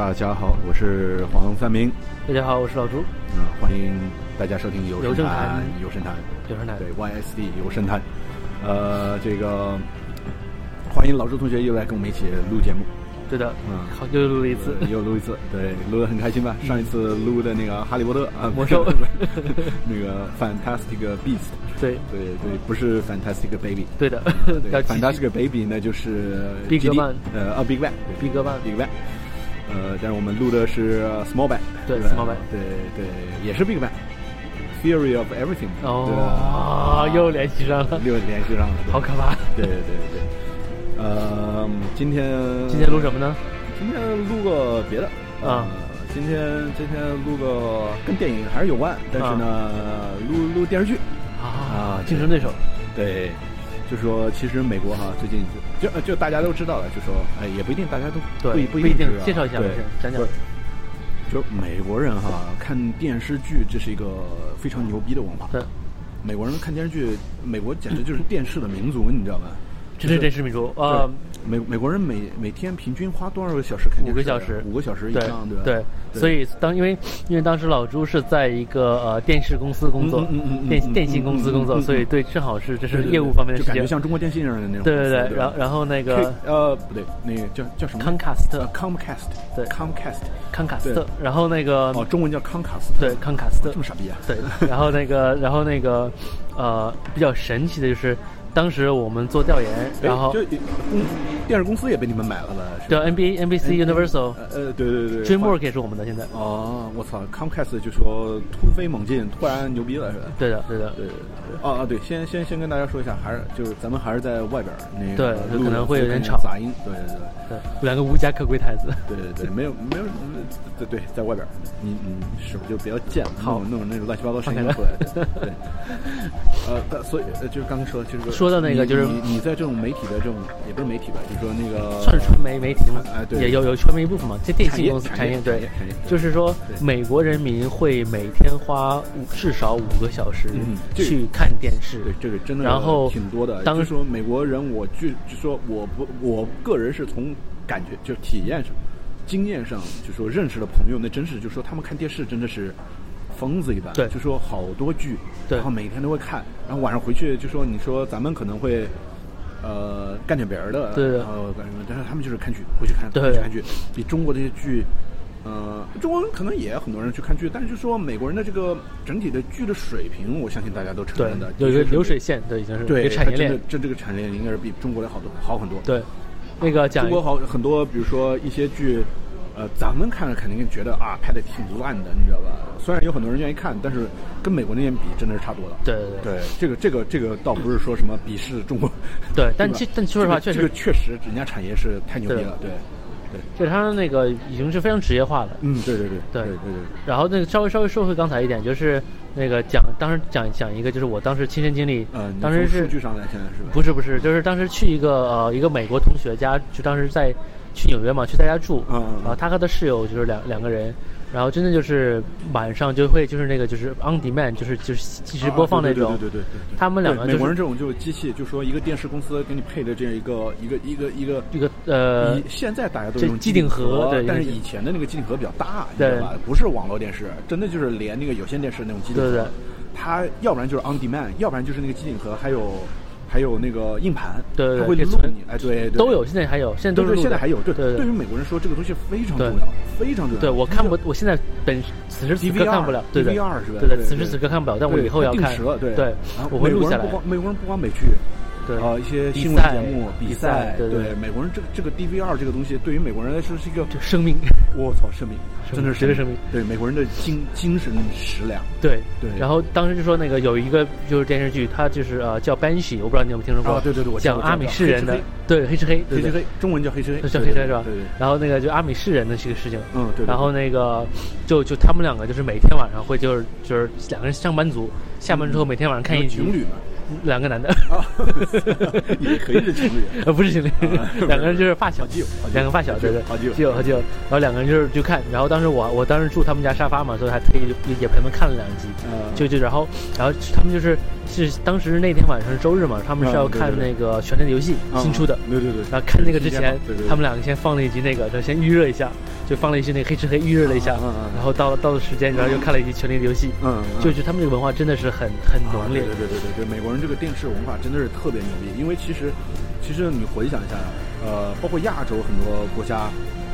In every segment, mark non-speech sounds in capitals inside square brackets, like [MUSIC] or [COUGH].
大家好，我是黄三明。大家好，我是老朱。嗯，欢迎大家收听游游声声谈。游声谈，游声谈。对 YSD 游神谈。呃，这个欢迎老朱同学又来跟我们一起录节目。对的，嗯。好，又录了一次。呃又录一次，对，录的很开心吧？上一次录的那个《哈利波特》啊，魔兽。[LAUGHS] 那个 Fantastic Beast，对，对对，不是 Fantastic Baby，对的，对，[LAUGHS] Fantastic Baby 那就是 Big Bang 呃啊 Big Bang，Big Bang Big Bang，呃，但是我们录的是 Small Band，对 Small Band，对对，也是 Big Band。Theory of everything，哦，又联系上了，又联系上了，好可怕。对对对。对，呃，今天今天录什么呢？今天录个别的。啊。呃今天今天录个跟电影还是有关，但是呢，录录电视剧。啊啊，竞争对手。对，就说其实美国哈最近就就就大家都知道了，就说哎也不一定大家都不不不一定介绍一下对讲讲就美国人哈看电视剧，这是一个非常牛逼的文化。对，美国人看电视剧，美国简直就是电视的民族，你知道吗？这是电视民族啊，美美国人每每天平均花多少个小时看电视？五个小时五个小时以上，对吧？对，所以当因为因为当时老朱是在一个呃电视公司工作嗯嗯嗯嗯，电嗯电信公司工作，所以对正好是这是业务方面的就感觉事情。像中国电信似的那种。对对对，然后然后那个呃不对，那个叫叫什么？康卡斯特呃 Comcast，对 Comcast，康卡斯特对，然后那个哦，中文叫康卡斯特。对康卡斯特这么傻逼啊？对，然后那个，然后那个，呃，比较神奇的就是，当时我们做调研，然后哎就公电视公司也被你们买了吧？是对 NBA、NBC、Universal、呃呃，对对对 DreamWorks 也是我们的，现在。哦，我操，Comcast 就说突飞猛进，突然牛逼了是吧？对的，对的，对对对，哦哦对，先先先跟大家说一下，还是就是咱们还是在外边儿那个对可能会有点吵杂音，对对对。两个无家可归太子。对对对，没有没有，对对，在外边儿，你你是不是就比较贱了？好弄弄那种乱七八糟声音出来的。[LAUGHS] 对，呃，但所以呃就是刚才说，就是说到那个就是你你在这种媒体的这种，也不是媒体吧，就是说那个算是传媒媒体嘛哎，对也有有传媒一部分嘛，这电信公司产业对就是说美国人民会每天花五至少五个小时去看电视，对这个真的然后挺多的。当时说美国人，我据就说我不我个人是从感觉就体验上、经验上，就说认识的朋友，那真是就说他们看电视真的是疯子一般。对就说好多剧，对然后每天都会看，然后晚上回去就说你说咱们可能会。呃，干点别的，然后干什么？但是他们就是看剧，回去看，对回去看剧，比中国这些剧，呃，中国人可能也很多人去看剧，但是就说美国人的这个整体的剧的水平，我相信大家都承认的，，有一个流水线，对，已经是对产业链这这个产业链应该是比中国的好多好很多。，对。那个讲中国好很多，比如说一些剧，呃，咱们看着肯定觉得啊拍的挺烂的，你知道吧？虽然有很多人愿意看，但是跟美国那边比，真的是差多了。对对对对，这个这个这个倒不是说什么鄙视中国，[LAUGHS] 对但其但说实话确实这个确实人家产业是太牛逼了，对对，就是他那个已经是非常职业化了。嗯，对对对对对对对，然后那个稍微稍微说回刚才一点，就是那个讲当时讲讲一个，就是我当时亲身经历，呃，当时是数据上来现在是吧？不是不是，就是当时去一个呃一个美国同学家，就当时在去纽约嘛，去他家住，然后他和他室友就是两两个人，然后真的就是晚上就会就是那个就是 on demand，就是就是即时播放那种，啊对对对对对对对他们两个对美国人这种就是机器，就说一个电视公司给你配的这样一个一个一个一个一个呃现在大家都这用机顶盒对但是以前的那个机顶盒比较大，你对知道吧？不是网络电视，真的就是连那个有线电视那种机顶盒，对对。对它要不然就是 on demand，要不然就是那个机顶盒还有还有那个硬盘，对对对它会录哎，对对，都有，现在还有，现在都是现在还有，对对对。于美国人说这个东西非常重要，非常重要。对我看不，我现在本此时此刻看不了，对对。DVR 是吧？对，对此时此刻看不了，但我以后要看定时了，对。我会录下来。美国人不。光美国人不光美剧，对。啊，一些比新闻节目、比比赛对对美国人这个这个 DVR 这个东西，对于美国人来说是一个生命，我操生命，生真的是绝对生命。对美国人的精精神食粮。对对然后当时就说那个有一个就是电视剧，它就是呃叫《Banshee》，我不知道你有没有听说过？啊对对对我讲阿米士人的对黑吃黑，黑吃黑，中文叫黑吃黑，叫黑吃黑是吧？对对。然后那个就阿米士人的这个事情，嗯对对然后那个就就他们两个就是每天晚上会就是就是两个人上班族，下班之后每天晚上看一集情，侣嘛，两个男的，啊，[LAUGHS] 也可以是情侣。[LAUGHS] 呃，不是情侣啊，两个人就是发小。基友两个发小，对对，好基友基友。和基友，然后两个人就是就看，然后当时我我当时住他们家沙发嘛，所以还特意也也陪他们看了两集，呃就就然后然后他们就是是当时那天晚上是周日嘛，他们是要看那个《权力的游戏》啊新出的，对对对。然后看那个之前他们两个先放了一集那个，就先预热一下，就放了一些那个黑吃黑预热了一下嗯然后到了到了时间，然后又看了一集《权力的游戏》，嗯，嗯。就就他们这个文化真的是很很浓烈。对，对对对对对，美国人这个电视文化真的是特别牛逼，因为其实其实你回想一下，呃，包括亚洲很多国家。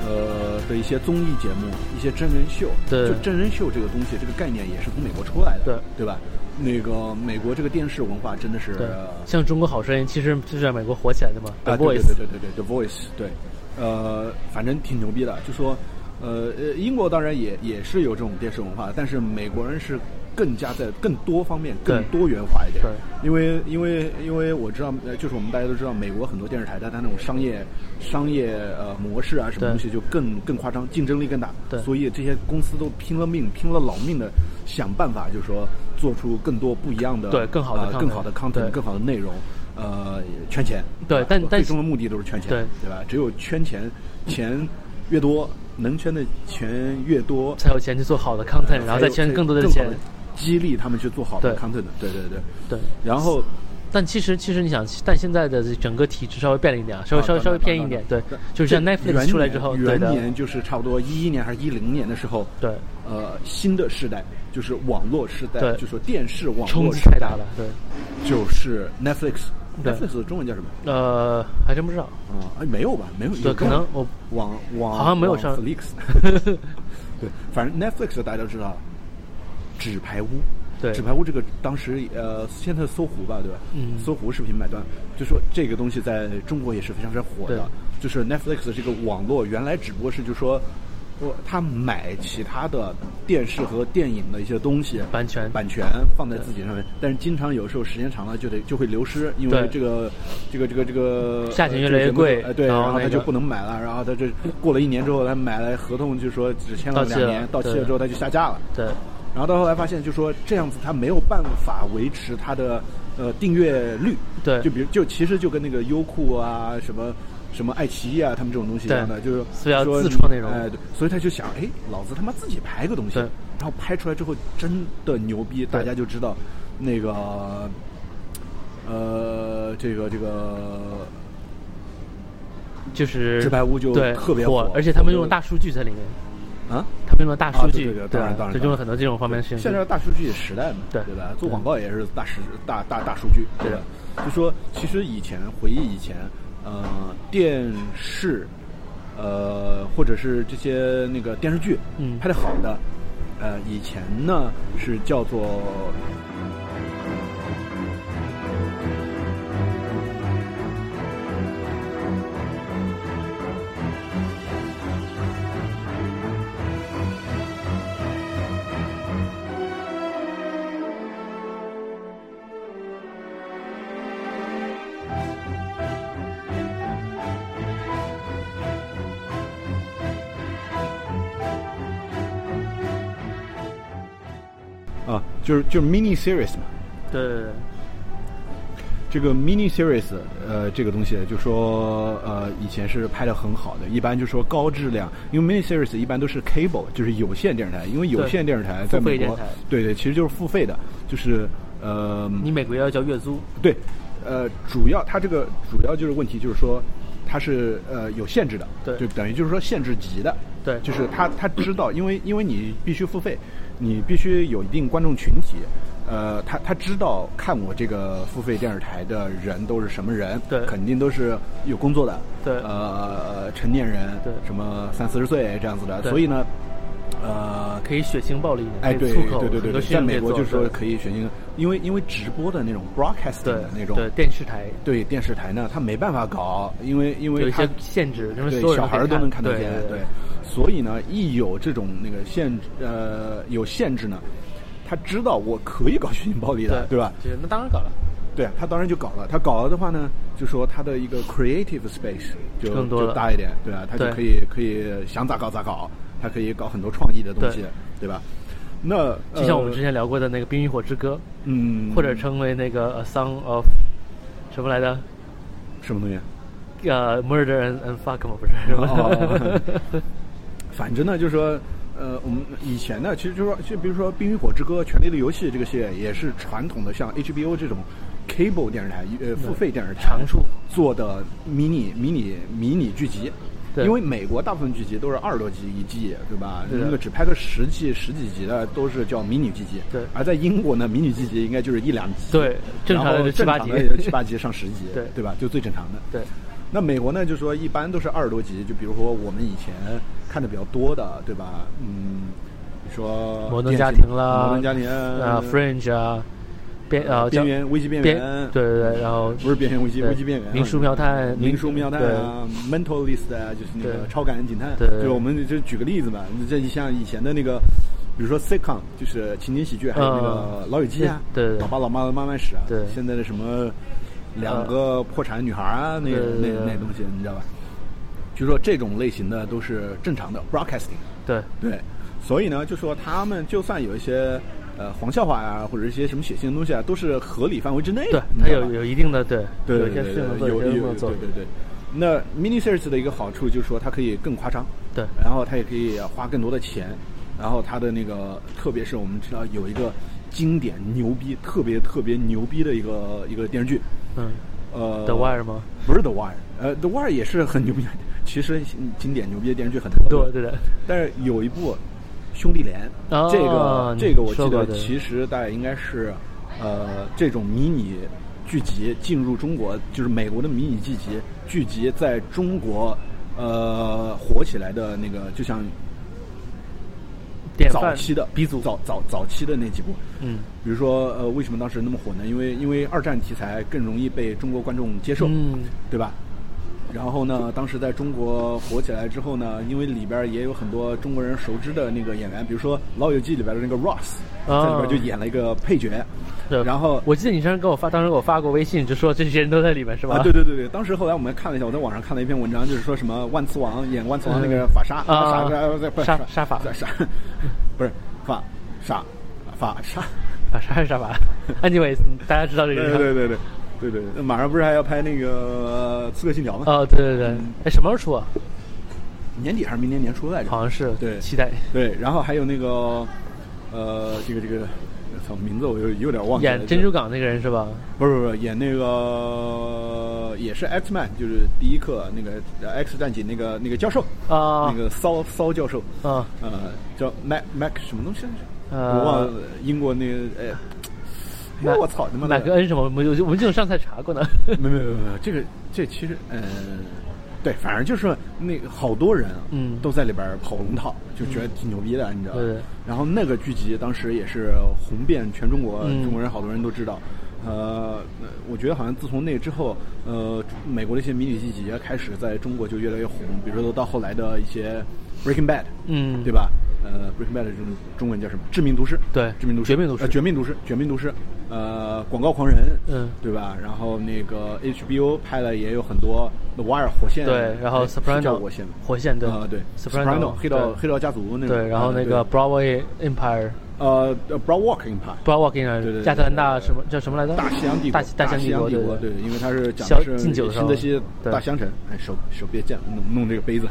呃的一些综艺节目，一些真人秀，对。就真人秀这个东西，这个概念也是从美国出来的，对。对吧？那个美国这个电视文化真的是，对，像中国好声音其实就是在美国火起来的嘛，The 啊，对 Voice，对对对对对，The Voice，对，呃，反正挺牛逼的。就说，呃呃，英国当然也也是有这种电视文化，但是美国人是更加在更多方面更多元化一点。对，因为因为因为我知道，呃就是我们大家都知道，美国很多电视台它它那种商业商业呃模式啊，什么东西就更更夸张，竞争力更大。对所以这些公司都拼了命、拼了老命的想办法，就是说做出更多不一样的、对更好的呃更好的 content、更好的内容。呃，圈钱，对但但最终的目的都是圈钱，对对吧？只有圈钱，钱越多，能圈的钱越多，才有钱去做好的 content，然后再圈更多的钱，激励他们去做好的 content。对对对。对。然后但其实其实你想，但现在的整个体制稍微变了一点啊，稍微稍微稍微偏一点，对，就是像 Netflix 出来之后，元年就是差不多一一年还是一零年的时候，对，呃，新的时代就是网络时代，对就说电视网冲络时代击太大了，对，就是 Netflix。对 Netflix 的中文叫什么？呃，还真不知道，啊，哎，没有吧？没有，对，有可能我网网好像没有上 Netflix。[LAUGHS] 对，反正 Netflix 大家都知道，纸牌屋。对纸牌屋这个当时呃，现在搜狐吧，对吧？嗯搜狐视频买断，就说这个东西在中国也是非常非常火的。就是 Netflix 这个网络原来只不过是就说。我他买其他的电视和电影的一些东西版权版权放在自己上面，但是经常有时候时间长了就得就会流失，因为这个这个这个这个价钱呃越来越贵哎对，然后他就不能买了，然后他这过了一年之后，他买了合同就说只签了两年，到期了之后他就下架了。对然后到后来发现，就说这样子他没有办法维持他的呃订阅率。对就比如就其实就跟那个优酷啊什么。什么爱奇艺啊，他们这种东西一样的，就是说自创内容哎，对，所以他就想，哎，老子他妈自己拍个东西，然后拍出来之后真的牛逼，大家就知道那个，呃，这个这个就是纸牌屋就对特别火，而且他们用了大数据在里面，啊，他们用了大数据，啊对对对当然当然就用了很多这种方面的。现在大数据时代嘛，对。对吧？做广告也是大时大大大数据，对吧？就说其实以前回忆以前，呃，电视，呃，或者是这些那个电视剧，嗯拍的好的，呃，以前呢是叫做。就是就是 mini series 嘛，对对对。这个 mini series，呃，这个东西就说呃，以前是拍的很好的，一般就说高质量，因为 mini series 一般都是 cable，就是有线电视台，因为有线电视台在美国对对，其实就是付费的，就是呃，你每个月要交月租，对，呃，主要它这个主要就是问题就是说，它是呃有限制的，对。就等于就是说限制级的，对。就是他他知道，因为因为你必须付费，你必须有一定观众群体，呃，他他知道看我这个付费电视台的人都是什么人，对。肯定都是有工作的，对。呃，成年人，对。什么三四十岁这样子的，所以呢，呃，可以血腥暴力一点，哎，对对对在美国就是说可以血腥，因为因为直播的那种 broadcasting 的那种对电视台。对电视台呢，他没办法搞，因为因有一为它些限制，因为所有小孩都能看。看得见，对对，所以呢，一有这种那个限呃有限制呢，他知道我可以搞血腥暴力的，对吧？对那当然搞了，对他当然就搞了，他搞了的话呢，就说他的一个 creative space 就更多就大一点，对啊？他就可以可以想咋搞咋搞，他可以搞很多创意的东西，对对吧？那就像我们呃之前聊过的那个《冰与火之歌嗯，》，或者称为那个《A Song of》什么来着？什么东西？呃，Murder and and Fuck 吗？不是什么？哦 [LAUGHS] 反正呢，就是说，呃，我们以前呢，其实就是说，就比如说《冰与火之歌》《权力的游戏》这个系列，也是传统的像 HBO 这种 cable 电视台呃付费电视台长处做的迷你迷你迷你剧集。对因为美国大部分剧集都是二十多集一季，对吧？对那个只拍个十季、十几集的都是叫迷你剧集。对而在英国呢，迷你剧集应该就是一两集。对正常的七八集七八集上十集，[LAUGHS] 对对吧？就最正常的。对，那美国呢，就是说一般都是二十多集，就比如说我们以前看的比较多的，对吧？嗯，你说摩登家庭啦，摩登家庭啊，Fringe 啊，边呃边缘危机边边缘，对对对，然后不是边缘危机危机边缘，民俗妙探民俗妙探啊，Mentalist 啊，就是那个超感恩警探，对对就我们就举个例子嘛，你这像以前的那个。比如说 sitcom 就是情景喜剧，还有那个嗯老友记啊，对老爸老妈的慢慢史啊，对现在的什么两个破产女孩啊，那那那东西你知道吧？就说这种类型的都是正常的 broadcasting，对对，所以呢，就说他们就算有一些呃黄笑话呀、或者一些什么血腥的东西啊，都是合理范围之内的。，对它有有一定的对，对有一些对对对是，有有有有对，对对。那 mini series 的一个好处就是说它可以更夸张，对然后它也可以花更多的钱，然后它的那个，特别是我们知道有一个经典牛逼、特别特别牛逼的一个一个电视剧，嗯呃，The Wire 吗？不是 The Wire，呃，The Wire 也是很牛逼，其实经典牛逼的电视剧很多，对对对的，但是有一部《兄弟连》哦这个这个我记得其实大概应该是，呃，这种迷你剧集进入中国，就是美国的迷你剧集剧集在中国呃火起来的那个，就像早期的鼻祖，早早早期的那几部，嗯比如说呃，为什么当时那么火呢？因为因为二战题材更容易被中国观众接受，嗯对吧？然后呢，当时在中国火起来之后呢，因为里边也有很多中国人熟知的那个演员，比如说《老友记》里边的那个 Ross，、啊在里边就演了一个配角。对然后我记得你上次给我发，当时给我发过微信，就说这些人都在里面是吧？啊，对对对对，当时后来我们看了一下，我在网上看了一篇文章，就是说什么万磁王演万磁王那个法沙，啊沙沙不是沙沙法沙，不是法沙 [LAUGHS] 法沙。法沙还是沙法？Anyways，大家知道这个人。对对对对对对对，马上不是还要拍那个《刺客信条》吗？哦，对对对嗯，哎，什么时候出啊？年底还是明年年初来着？好像是，对期待。对，然后还有那个呃，这个这个，操，名字我有有点忘记了。演珍珠港那个人是吧？不是不是演那个也是 X Man，就是第一课那个呃 X 战警那个那个教授，啊那个骚骚教授，啊呃，叫 Mac Mac 什么东西来着？呃我忘了英国那个哎，哎 [LAUGHS] 我操他妈的！马克恩什么？我们我们这种上次还查过呢。没没没没，这个这其实呃，对，反正就是那个好多人啊，嗯都在里边跑龙套，就觉得挺牛逼的，你知道吧？对然后那个剧集当时也是红遍全中国，嗯中国人好多人都知道。呃，我觉得好像自从那之后，呃，美国的一些迷你剧集开始在中国就越来越红，比如说到后来的一些 Breaking Bad，嗯，对吧？呃，Breaking Bad 这种中文叫什么？致命毒师。对致命毒师。绝命毒师呃绝命毒师。绝命毒师。呃，广告狂人。嗯对吧？然后那个 HBO 拍了也有很多 The Wire 火线。对，然后 Soprano 叫火线。火线对啊，对 Soprano 黑道对黑道家族那个。对，然后呃那个 Broadway Empire，呃呃 Broadwalk Empire。Broadwalk Empire，对对对亚特兰大什么叫什么来着？大西洋帝国，大大西洋帝国，对，因为它是讲的是新泽西大香城，哎，手手别贱，弄弄这个杯子，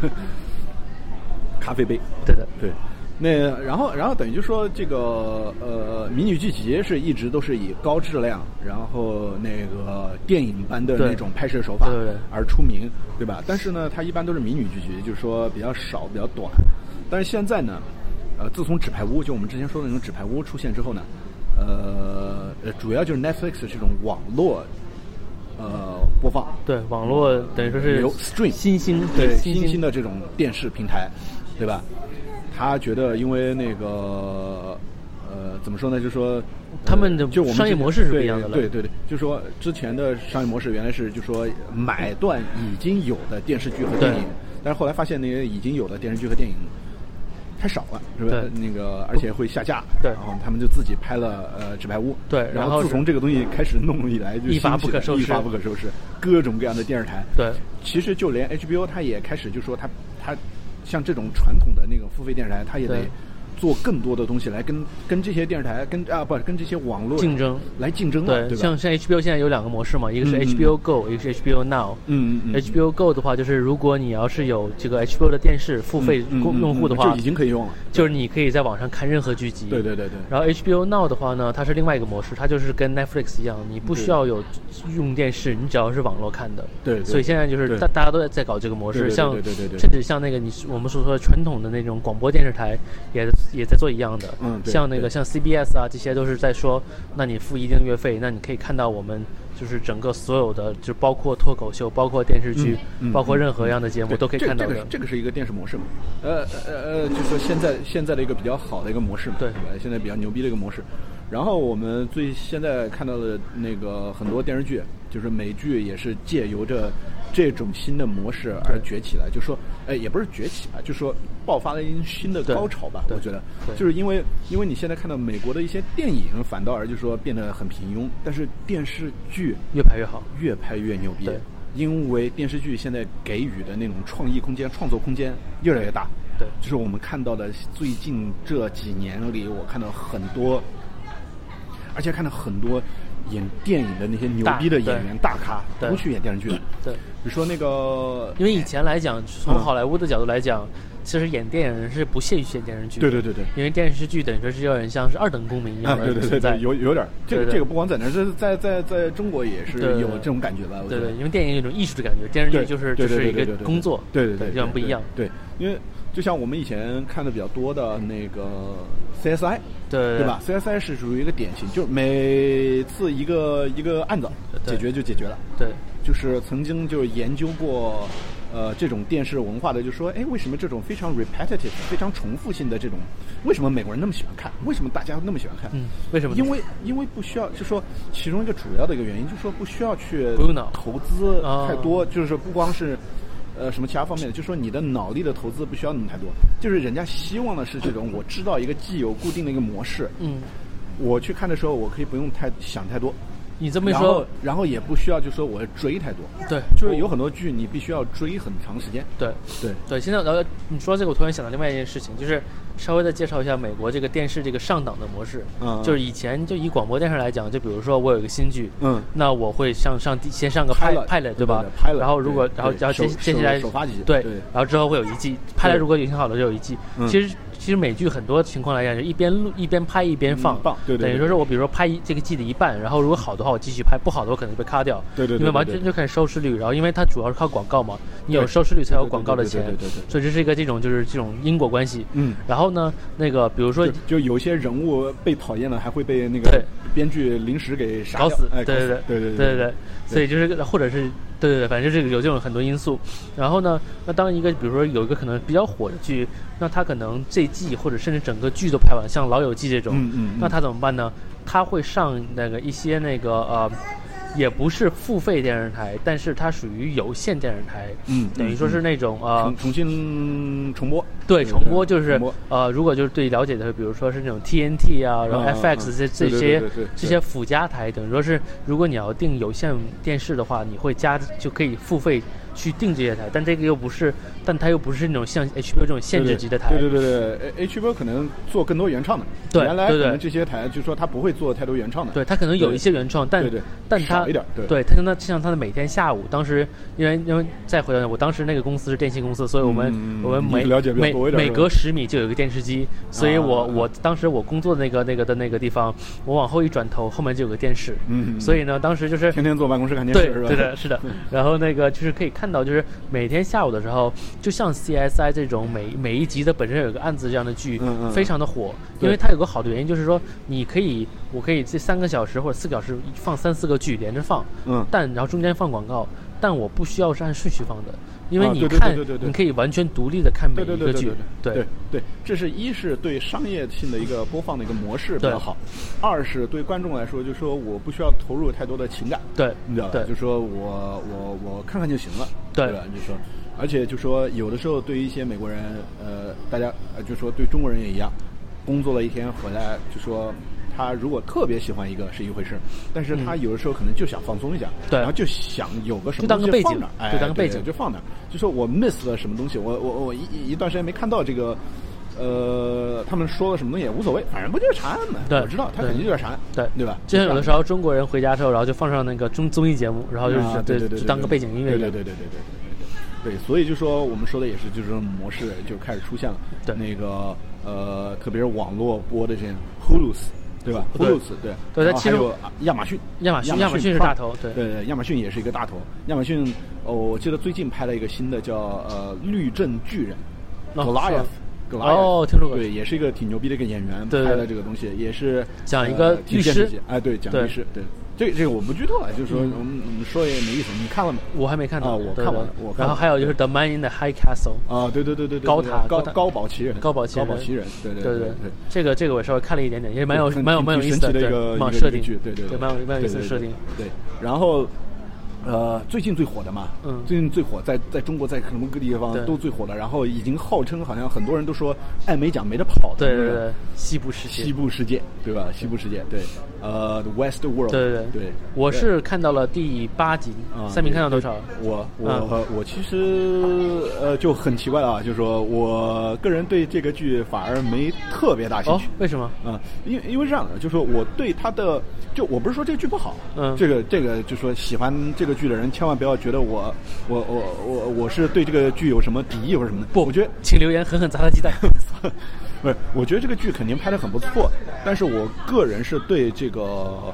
[LAUGHS] 咖啡杯，对的，对，那然后然后等于就说这个呃迷你剧集是一直都是以高质量，然后那个电影般的那种拍摄手法而出名，对吧？但是呢，它一般都是迷你剧集，就是说比较少、比较短。但是现在呢，呃，自从纸牌屋就我们之前说的那种纸牌屋出现之后呢，呃，呃主要就是 Netflix 这种网络呃播放，对，网络等于说是有 stream 新兴对新新兴的这种电视平台，对吧？他觉得因为那个呃怎么说呢，就是说。他们的呃就我们商业模式是不一样的了。对对对对，就说之前的商业模式原来是就说买断已经有的电视剧和电影，但是后来发现那些已经有的电视剧和电影太少了，是吧？对？那个而且会下架，对。然后他们就自己拍了呃《纸牌屋》，对然后自从这个东西开始弄以来，就一发不可收拾。一发不可收拾，各种各样的电视台，对。其实就连 HBO 它也开始就说它它像这种传统的那个付费电视台，它也得做更多的东西来跟跟这些电视台跟啊不跟这些网络竞争来竞争了，对吧？像像 HBO 现在有两个模式嘛，一个是 HBO Go，、一个是 HBO Now。嗯嗯嗯 HBO Go 的话，就是如果你要是有这个 HBO 的电视付费用户的话，就已经可以用了。就是你可以在网上看任何剧集。对对对对。然后 HBO Now 的话呢，它是另外一个模式，它就是跟 Netflix 一样，你不需要有用电视，你只要是网络看的。对对所以现在就是大大家都在在搞这个模式，像对对对对甚至像那个你我们所说的传统的那种广播电视台也也在做一样的。嗯像那个像 CBS 啊，这些都是在说，那你付一定月费，那你可以看到我们。就是整个所有的，就包括脱口秀，包括电视剧，嗯嗯包括任何样的节目对都可以这这个看到的。是这个是一个电视模式嘛？呃呃呃，就说现在现在的一个比较好的一个模式嘛，对吧？现在比较牛逼的一个模式。然后我们最现在看到的那个很多电视剧，就是美剧也是借由着这种新的模式而崛起来，就说，哎，也不是崛起吧，就说爆发了一新的高潮吧。我觉得，就是因为因为你现在看到美国的一些电影，反倒而就说变得很平庸，但是电视剧越拍越好。越拍越牛逼对。因为电视剧现在给予的那种创意空间、创作空间越来越大。对就是我们看到的最近这几年里，我看到很多，而且看到很多演电影的那些牛逼的演员、大咖对都去演电视剧了。对，比如说那个，因为以前来讲，从嗯好莱坞的角度来讲，其实演电影人是不屑于演电视剧。对对对对。因为电视剧等于说是有点像是二等公民一啊，样的对对对存在。对，有有点儿这个这个不光在那儿，这在在在中国也是有这种感觉吧？对对，因为电影有一种艺术的感觉，电视剧就是就是一个工作，对对对，有点不一样。对，因为就像我们以前看的比较多的那个 CSI，对对吧？CSI 是属于一个典型，就是每次一个一个案子解决就解决了，对就是曾经就是研究过。呃，这种电视文化的，就说，哎，为什么这种非常 repetitive、非常重复性的这种，为什么美国人那么喜欢看？为什么大家那么喜欢看？嗯为什么因为因为不需要，就说其中一个主要的一个原因，就是说不需要去不用脑投资哦太多，就是说不光是呃什么其他方面的，就说你的脑力的投资不需要那么太多，就是人家希望的是这种我知道一个既有固定的一个模式，嗯，我去看的时候我可以不用太想太多，你这么一然后说，然后也不需要就说我追太多，对，就是有很多剧你必须要追很长时间，对。对，对。现在然后你说这个，我突然想到另外一件事情，就是稍微再介绍一下美国这个电视这个上档的模式。嗯就是以前就以广播电视来讲，就比如说我有一个新剧，嗯那我会上上第先上个派派对对对？pilot，然后如果然后然后接接下来对对，然后之后会有一季拍了，如果有挺好的就有一季。嗯其实其实美剧很多情况来讲，就一边录一边拍一边放。对对对等于说是我比如说拍一这个季的一半，然后如果好的话我继续拍，不好的我可能被卡掉。对对对因为完全就看收视率，然后因为它主要是靠广告嘛，你有收视率才有对对对对广告的钱对对。对对，所以这是一个这种就是这种因果关系。嗯。然后呢，那个比如说就就有些人物被讨厌了，还会被那对。个编剧临时给杀死，哎，对对对对。对对对，所以就是或者是对对对，反正这个有这种很多因素。然后呢，那当一个比如说有一个可能比较火的剧，那他可能这季或者甚至整个剧都拍完，像《老友记》这种，嗯嗯嗯那他怎么办呢？他会上那个一些那个呃。也不是付费电视台，但是它属于有线电视台，嗯等于说是那种呃重，重新重播，对，重播就是播。呃，如果就是对了解的，比如说是那种 TNT 啊，然后嗯嗯 FX 这这些这些附加台，等于说是如果你要订有线电视的话，你会加就可以付费去定这些台，但这个又不是，但它又不是那种像 HBO 这种限制级的台，对对对对对，HBO 可能做更多原创的，对原来可能这些台就说他不会做太多原创的，对，他可能有一些原创，但对对但他少一点对。对，它像它像它的每天下午，当时因为因为再回到我当时那个公司是电信公司，所以我们、嗯我们每你了解每每隔十米就有一个电视机，所以我、啊我当时我工作的那个那个的那个地方，我往后一转头，后面就有个电视，嗯所以呢，当时就是天天坐办公室看电对视是吧？对的，是的。然后那个就是可以看到，就是每天下午的时候，就像 CSI 这种每每一集的本身有个案子这样的剧，嗯嗯非常的火。因为它有个好的原因，就是说你可以，我可以这三个小时或者四个小时放三四个剧连着放，嗯但然后中间放广告，但我不需要是按顺序放的，因为你看，你可以完全独立的看每对一个剧对对对对，对对对，这是一是对商业性的一个播放的一个模式比较好，二是对观众来说，就是说我不需要投入太多的情感，对你知道吧？对就说我我我看看就行了，对吧？就说，而且就说有的时候对于一些美国人，呃，大家呃就说对中国人也一样，工作了一天回来就说。他如果特别喜欢一个是一回事，但是他有的时候可能就想放松一下，对然后就想有个什么就当个背景东西放那儿哎，就当个背景就放那儿。就说我 miss 了什么东西，我我我一一一段时间没看到这个呃，他们说了什么东西也无所谓，反正不就是查案嘛。对我知道他肯定就是查案，对对吧？就像有的时候中国人回家之后，然后就放上那个综综艺节目，然后就是、啊对对对，就当个背景音乐。对对对对对对对对对，所以就说我们说的也是，就是这种模式就开始出现了。对那个呃，特别是网络播的这些 Hulu，对吧？对？Hulu 对，对它其实然后还有亚马逊，亚马逊亚亚马逊是大头对。对对，亚马逊也是一个大头。亚马逊哦，我记得最近拍了一个新的叫呃《律政巨人》哦 Goliath 是吧。Goliath 哦听说过。对，也是一个挺牛逼的一个演员对对拍的这个东西，也是讲一个律师哎，对，讲对。律师，对，这这个我不剧透了，就是说嗯我们我们说也没意思，你看了吗？我还没看到，啊我看完了然后还有就是《The Man in the High Castle》。啊，对对对对对，高塔高塔高堡奇人，高堡奇人高堡奇人，对对对对对，这个这个我稍微看了一点点，也蛮有蛮有蛮有意思的一个设定对对对蛮有蛮有意思的设定。对，然后呃，最近最火的嘛，嗯最近最火，在在中国，在什么各地方都最火的，然后已经号称好像很多人都说艾美奖没得跑的对对对，西部世界西。部世界，对吧？西部世界，对，呃，The West World，对对对，我是看到了第八集啊，三明看到多少？我我、嗯我其实呃就很奇怪啊，就是说我个人对这个剧反而没特别大兴哦趣。，为什么？嗯、因为因为是这样的，就是说我对他的，就我不是说这个剧不好，嗯这个这个就说喜欢这个剧的人千万不要觉得我我我我我是对这个剧有什么敌意或者什么的，不，我觉得请留言狠狠砸他鸡蛋。[LAUGHS] 不是，我觉得这个剧肯定拍的很不错，但是我个人是对这个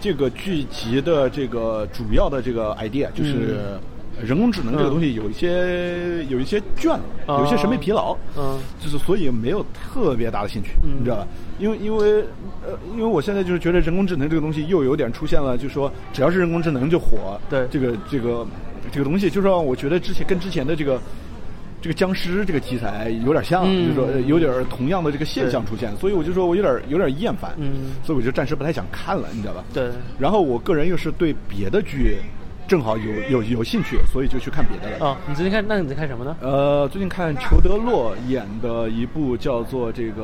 这个剧集的这个主要的这个 idea 就是人工智能这个东西有一些、有一些倦了，有一些审美疲劳，嗯。就是所以没有特别大的兴趣，嗯。你知道吧？因为因为呃，因为我现在就是觉得人工智能这个东西又有点出现了，就是说只要是人工智能就火，对。这个这个这个东西，就是说我觉得之前跟之前的这个。这个僵尸这个题材有点像，嗯。就是说呃有点同样的这个现象出现，所以我就说我有点有点厌烦，嗯。所以我就暂时不太想看了，你知道吧？对，然后我个人又是对别的剧正好有有有兴趣，所以就去看别的了。哦，你最近看，那你在看什么呢？呃，最近看裘德洛演的一部叫做这个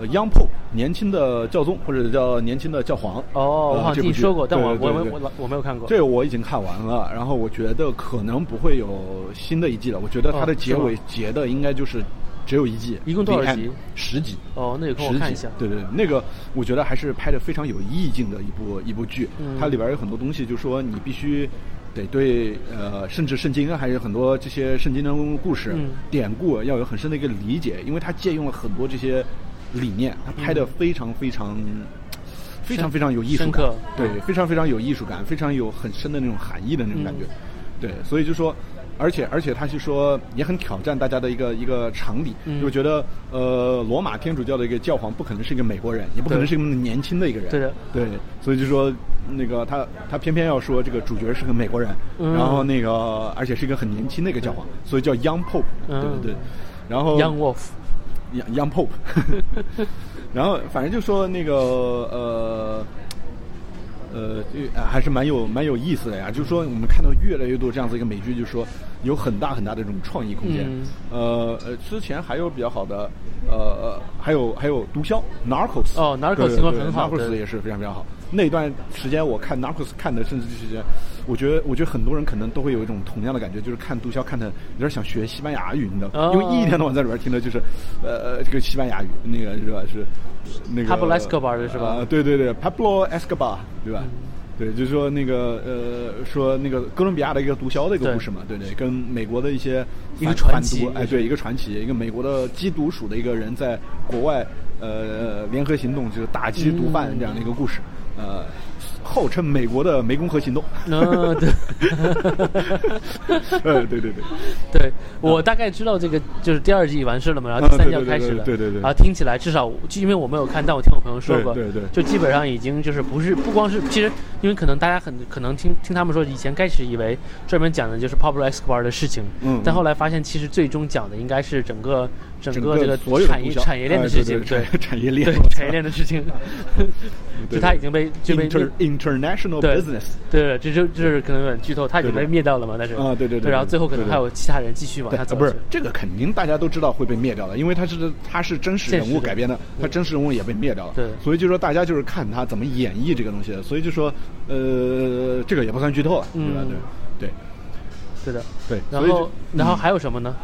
呃 Young Pope 年轻的教宗，或者叫年轻的教皇。哦，我好像听说过，但我我我我我没有看过。这个我已经看完了，然后我觉得可能不会有新的一季了。我觉得它的哦结尾结的应该就是只有一季，一共多少集十集。哦，那有空看一下。对对对，那个我觉得还是拍的非常有意境的一部一部剧。嗯它里边有很多东西，就是说你必须得对呃，甚至圣经还有很多这些圣经的故事、嗯典故要有很深的一个理解，因为它借用了很多这些理念，它拍的非常非常。非常非常有艺术感，对嗯，非常非常有艺术感，非常有很深的那种含义的那种感觉，嗯对，所以就说，而且而且他是说也很挑战大家的一个一个常理，嗯。就觉得呃罗马天主教的一个教皇不可能是一个美国人，也不可能是一个年轻的一个人，对。的，对，所以就说那个他他偏偏要说这个主角是个美国人，嗯。然后那个而且是一个很年轻的一个教皇，所以叫 Young Pope，对嗯。对对，然后 Young Wolf，Young Young Pope，[LAUGHS] 然后反正就说那个呃呃，还是蛮有蛮有意思的呀。就是说，我们看到越来越多这样子一个美剧，就是说有很大很大的这种创意空间。嗯呃呃，之前还有比较好的，呃呃，还有还有毒枭 Narcos。哦，Narcos 很好 Narcos 也是非常非常好。那段时间我看 Narcos 看的，甚至就是，我觉得我觉得很多人可能都会有一种同样的感觉，就是看毒枭看的有点想学西班牙语，你知道吗？哦因为一天到晚在里边听的就是，呃，这个西班牙语，那个是吧？是那个 Pablo Escobar 的是吧对对对，Pablo Escobar，对吧？对，就是说那个呃，说那个哥伦比亚的一个毒枭的一个故事嘛，对对，跟美国的一些一个传奇哎，对，一个传奇，一个美国的缉毒署的一个人在国外呃联合行动，就是打击毒贩这样的一个故事，呃，号称美国的湄公河行动。嗯，[LAUGHS] 对，呃，对对对，对 [LAUGHS] 我大概知道这个就是第二季完事了嘛，然后第三季要开始了，啊对对对。然后听起来至少就因为我没有看，但我听我朋友说过，对对对。就基本上已经就是不是不光是，其实因为可能大家很可能听听他们说，以前开始以为专门讲的就是 Pablo Escobar 的事情，嗯但后来发现其实最终讲的应该是整个整整个这个产业产业链的哎事情，对对产 [LAUGHS] 产业链对产业链的事情，就他已经被就被 Inter international 对 business。对，这就这是可能有点剧透，他已经被灭掉了嘛，但是啊对对对对然后最后可能还有其他人继续往，下走，呃不是这个肯定大家都知道会被灭掉的，因为他是他是真实人物改编的，他真实人物也被灭掉了。对所以就说大家就是看他怎么演绎这个东西，所以就说呃，这个也不算剧透了，对吧？嗯对对对的。对，然后然后嗯还有什么呢？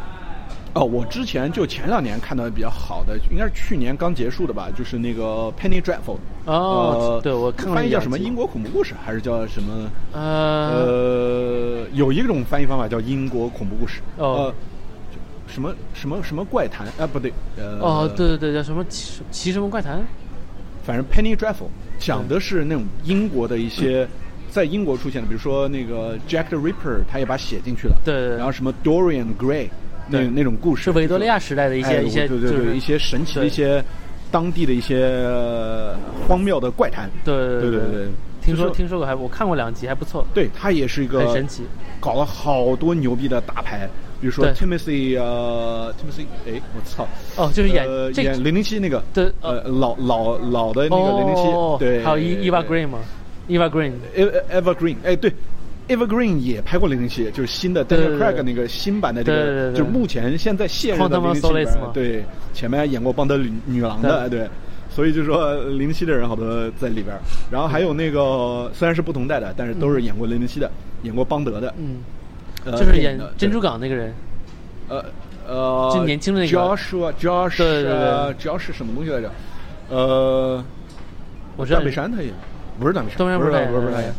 哦，我之前就前两年看到比较好的，应该是去年刚结束的吧，就是那个 Penny Dreadful。哦呃，对我看过翻译叫什么英国恐怖故事，还是叫什么？呃，呃，有一种翻译方法叫英国恐怖故事。哦呃，什么什么什么怪谈啊？不对，呃，哦，对对对，叫什么奇奇什么怪谈？反正 Penny Dreadful 讲的是那种英国的一些。在英国出现的，比如说那个 Jack the Ripper，他也把它写进去了。对对对然后什么 Dorian Gray 那那种故事，是维多利亚时代的一些哎一些，对对对，就是一些神奇的一些当地的一些呃荒谬的怪谈。对对对对对，听说听说过，还我看过两集，还不错。对，他也是一个很神奇，搞了好多牛逼的大牌，比如说 Timothy 呃 Timothy，哎，我操，哦，就是演呃演零零七那个，对呃老老老的那个零零七哦，，对，还有 E Eva Green 吗？Eva Green，Eva Evergreen，哎对。Evergreen 也拍过零零七，就是新的对 Daniel Craig 那个新版的这个，就是目前现在现任的零零七对，前面还演过邦德女女郎的，对，所以就说零零七的人好多在里边儿，然后还有那个虽然是不同代的，但是都是演过零零七的，演过邦德的，嗯，呃就是演珍珠港那个人，呃呃，就年轻的那个。Joshua Josh 对对对。呃 Josh 什么东西来着？呃，我知道大北山他演，不是大北山，东山不是不是不是他演。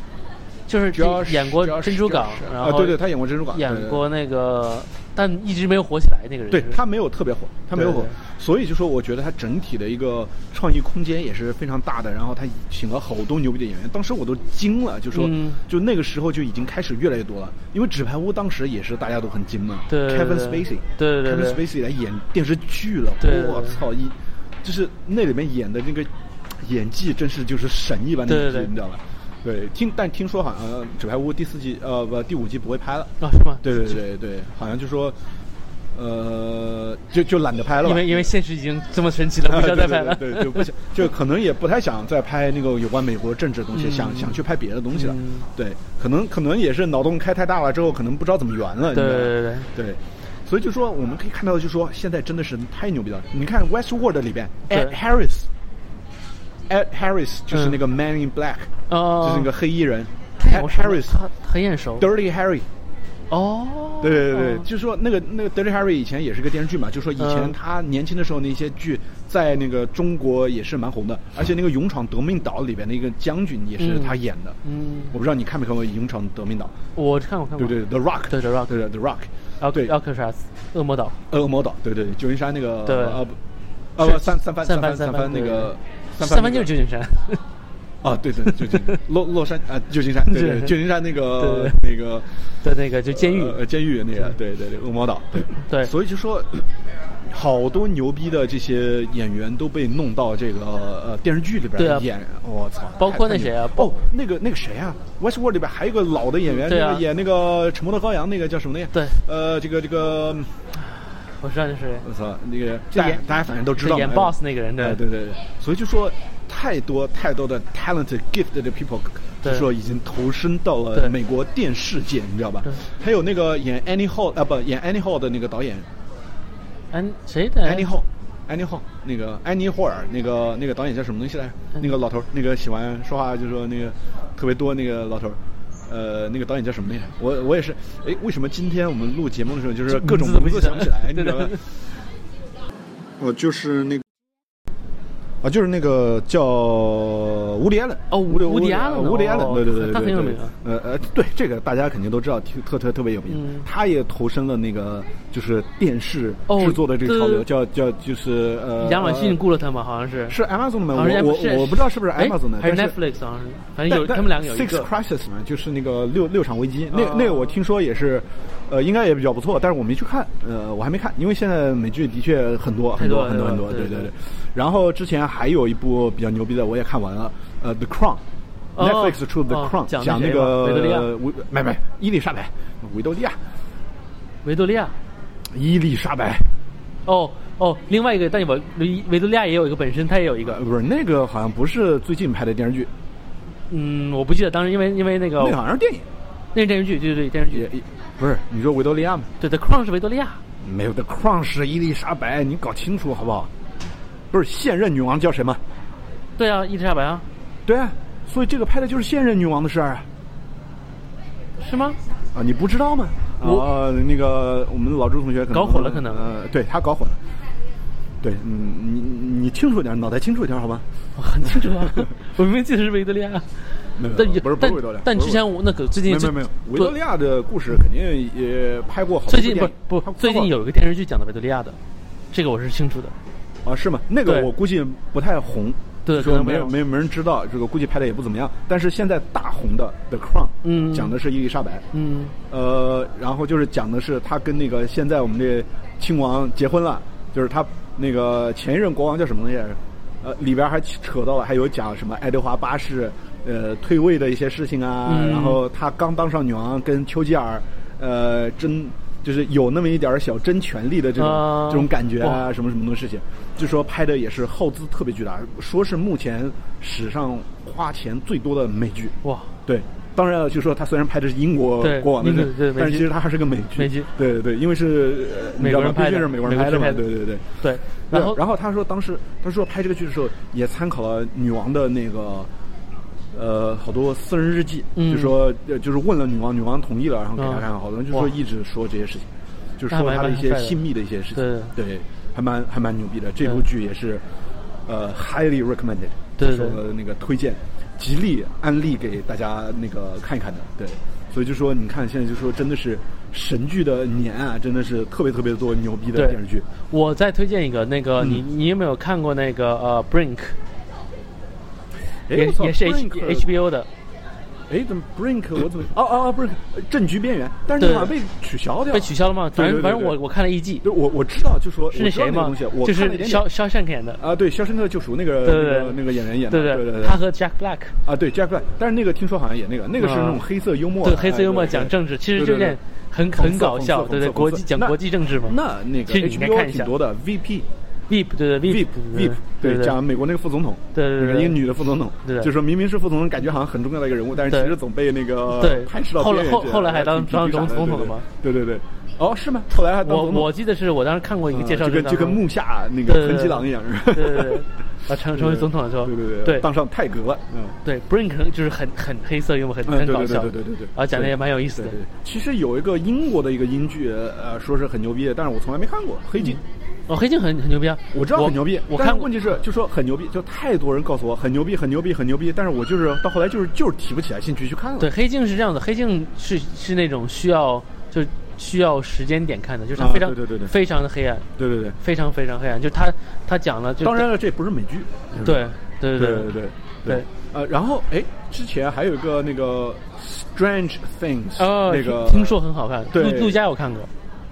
就是这 Josh- 演过珍珠港 Josh，，然后啊对对他演过珍珠港演过那个，但一直没有火起来那个人。对他没有特别火，他没有火所以就说我觉得他整体的一个创意空间也是非常大的。然后他请了好多牛逼的演员，当时我都惊了，就说嗯就那个时候就已经开始越来越多了。因为《纸牌屋》当时也是大家都很惊嘛对，Kevin Spacey，对对对 Kevin Spacey 来演电视剧了，我操一，就是那里面演的那个演技真是就是神一般的演技，你知道吧？对，听但听说好像《纸牌屋》第四季呃不第五季不会拍了。啊是吗？对对对对，好像就说，呃，就就懒得拍了。因为因为现实已经这么神奇了，不想再拍了。对 [LAUGHS] 对对，就不想，就可能也不太想再拍那个有关美国政治的东西，嗯想想去拍别的东西了。嗯对，可能可能也是脑洞开太大了，之后可能不知道怎么圆了。你知道吗对对对对所以就说我们可以看到，就说现在真的是太牛逼了。你看《Westworld》里边对，Ed Harris 就是嗯。那个 Man in Black，、哦，就是那个黑衣人，Ed Harris。他很眼熟。Dirty Harry，哦，对对对就说那个那个 Dirty Harry 以前也是个电视剧嘛，就是说以前嗯。他年轻的时候那些剧在那个中国也是蛮红的，而且那个《勇闯夺命岛》里边的一个将军也是嗯。他演的。嗯，我不知道你看没看过《勇闯夺命岛？我看过看》？过。对对，The Rock，对 The Rock 对对 The Rock，，Al 对。Alcatraz 恶魔岛。恶魔岛，对对对，旧金山那个对。呃不，呃三三番三番三番那个三番番就是旧金山。啊，对对旧金洛洛杉啊旧金山，对对对旧金山那个那个的那个就监狱。呃监狱那个，对对对，恶魔岛，对对所以就说，好多牛逼的这些演员都被弄到这个呃电视剧里边演，我操！包括那谁啊哦，那个那个谁啊，Westworld 里边还有一个老的演员，演那个《沉默的羔羊》那个叫什么那个？对，呃，这个这个，我知道就是我操，那个大家大家反正都知道演 boss 那个人哎，对对对对，所以就说太多太多的 talented gifted 的 people，就对说已经投身到了美国电视界，你知道吧对？还有那个演 Annie Hall 啊不演 Annie Hall 的那个导演安谁的 Annie Hall。安妮霍，那个安妮霍尔，那个那个导演叫什么东西来着？嗯那个老头儿，那个喜欢说话就说那个特别多那个老头儿，呃，那个导演叫什么来着？我我也是，哎，为什么今天我们录节目的时候就是各种名字想不起来，你知道吗？[LAUGHS] 我就是那个，啊，就是那个叫乌迪艾伦哦乌迪乌迪艾伦乌迪艾伦，哦对对对对，他很有对呃呃，对这个大家肯定都知道，特特特特别有名嗯。他也投身了那个就是电视哦制作的这个潮流，对叫叫就是呃，亚马逊雇了他嘛，好像是。是 Amazon 的吗？我我我不知道是不是哎 Amazon 的，还是 Netflix 好像是，反正有但他们两个有一 Six。Crisis 嘛，就是那个六六场危机，那哦那个我听说也是，呃，应该也比较不错，但是我没去看，呃，我还没看，因为现在美剧的确很多很多很多很多，对对对对对。然后之前还有一部比较牛逼的，我也看完了，呃，《The Crown》。哦 Netflix 出的《The 哦 Crown》讲那讲那谁吗维多利亚个维没没伊丽莎白，维多利亚，维多利亚。伊丽莎白，哦哦，另外一个，但你维维维多利亚也有一个本身，它也有一个呃，。不是那个好像不是最近拍的电视剧，嗯，我不记得当时因为因为那个那好像是电影，那是电视剧，对对对，电视剧。不是你说维多利亚吗？对，The Crown 是维多利亚。没有，The Crown 是伊丽莎白，你搞清楚好不好？不是现任女王叫什么？对啊，伊丽莎白啊，对啊，所以这个拍的就是现任女王的事儿啊！是吗？啊，你不知道吗？我啊，那个我们老朱同学可能搞混了可能呃，对他搞混了。对，嗯，你你你清楚一点，脑袋清楚一点，好吧？我很清楚啊，[LAUGHS] 我明明记得是维多利亚。但也不是不是维多利亚但之前我那个最近没有没有，维多利亚的故事肯定也拍过好多最近不不最近有一个电视剧讲的维多利亚的，这个我是清楚的。啊是吗？那个我估计不太红，对说可能没有没有没人知道，这个估计拍的也不怎么样。但是现在大红的《The Crown》，嗯讲的是伊丽莎白，嗯呃，然后就是讲的是他跟那个现在我们这亲王结婚了，就是他那个前一任国王叫什么东西？呃，里边还扯到了，还有讲什么爱德华八世呃退位的一些事情啊，嗯然后他刚当上女王，跟丘吉尔呃争，就是有那么一点小争权力的这种、啊这种感觉啊，什么什么的事情，就说拍的也是耗资特别巨大，说是目前史上花钱最多的美剧。哇，对，当然了，就说他虽然拍的是英国对国王的英国事，对美剧。但是其实他还是个美剧。美剧。对对对，因为是美国人拍的。美国人拍的嘛。对对对。对，然后然后他说当时他说拍这个剧的时候也参考了女王的那个。呃，好多私人日记，嗯。就说呃就是问了女王，女王同意了，然后给他嗯。看，好多人就说一直说这些事情，就说他的一些性密的一些事情，对。对，还蛮还蛮牛逼的。这部剧也是呃 highly recommended，说那个推荐，极力安利给大家那个看一看的，对。所以就说，你看现在就说真的是神剧的年啊，真的是特别特别多牛逼的电视剧。我再推荐一个，那个嗯你你有没有看过那个呃 Brink？哎也也是 H HBO 的，哎，怎么 Brink 我怎么哦哦哦不是政局边缘，但是对好像被取消掉了，被取消了吗？反正反正我我看了一季，对，我我知道，就说是那谁吗就是肖肖战演的，啊，对，《肖申克的救赎》那个那个那个演员演的，对对对他和 Jack Black，啊，对 Jack Black，但是那个听说好像演那个，那个是那种啊黑色幽默，对黑色幽默哎讲政治，其实就有点很很搞笑，对对，国际讲国际政治嘛。那那个其实你应该 HBO 看一下挺多的，VP。VIP 对对 VIP VIP 对讲美国那个副总统，对对一个女的副总统，对就说明明是副总统，感觉好像很重要的一个人物，但是其实总被那个对 [LAUGHS] 拍摄到后来后后来还当当总统了吗？对对对，哦是吗？后来还当我我记得是我当时看过一个介绍，啊就跟就跟木下那个藤吉郎一样，是吧？对对对，啊成 [LAUGHS] 成为总统的时候，对对对对当上泰格了，嗯。对 Brink 就是很很黑色幽默，很嗯，对对对很搞笑，对对对对，啊讲的也蛮有意思的其实有一个英国的一个英剧，呃，说是很牛逼的，但是我从来没看过《黑镜》。哦，黑镜很很牛逼啊！我知道很牛逼，我看问题是，就说很牛逼，就太多人告诉我很牛逼，很牛逼，很牛逼，但是我就是到后来就是就是提不起来兴趣去看了。对，黑镜是这样的，黑镜是是那种需要就是需要时间点看的，就是非常、对对对对非常的黑暗，对对对，非常非常黑暗。就他他讲了，就当然了，这不是美剧。对对对对对对对呃，然后哎，之前还有一个那个 Strange Things，哦，那个听说很好看，对陆陆家有看过，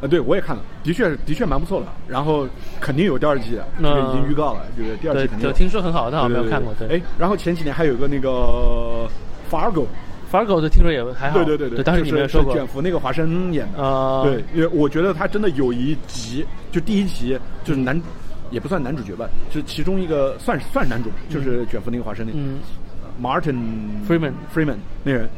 呃，对我也看了，的确的确蛮不错的。然后肯定有第二季的，这个已经预告了，就是第二季肯定有。听说很好，但我没有看过。对，哎，然后前几年还有个那个 Fargo，Fargo 的听说也还好，对对对对，当时就是你没有说过是卷福那个华生演的。啊，对，因为我觉得他真的有一集，就第一集就是男，也不算男主角吧，就是其中一个算是算是男主，就是卷福那个华生那个、Martin Freeman Freeman 那人。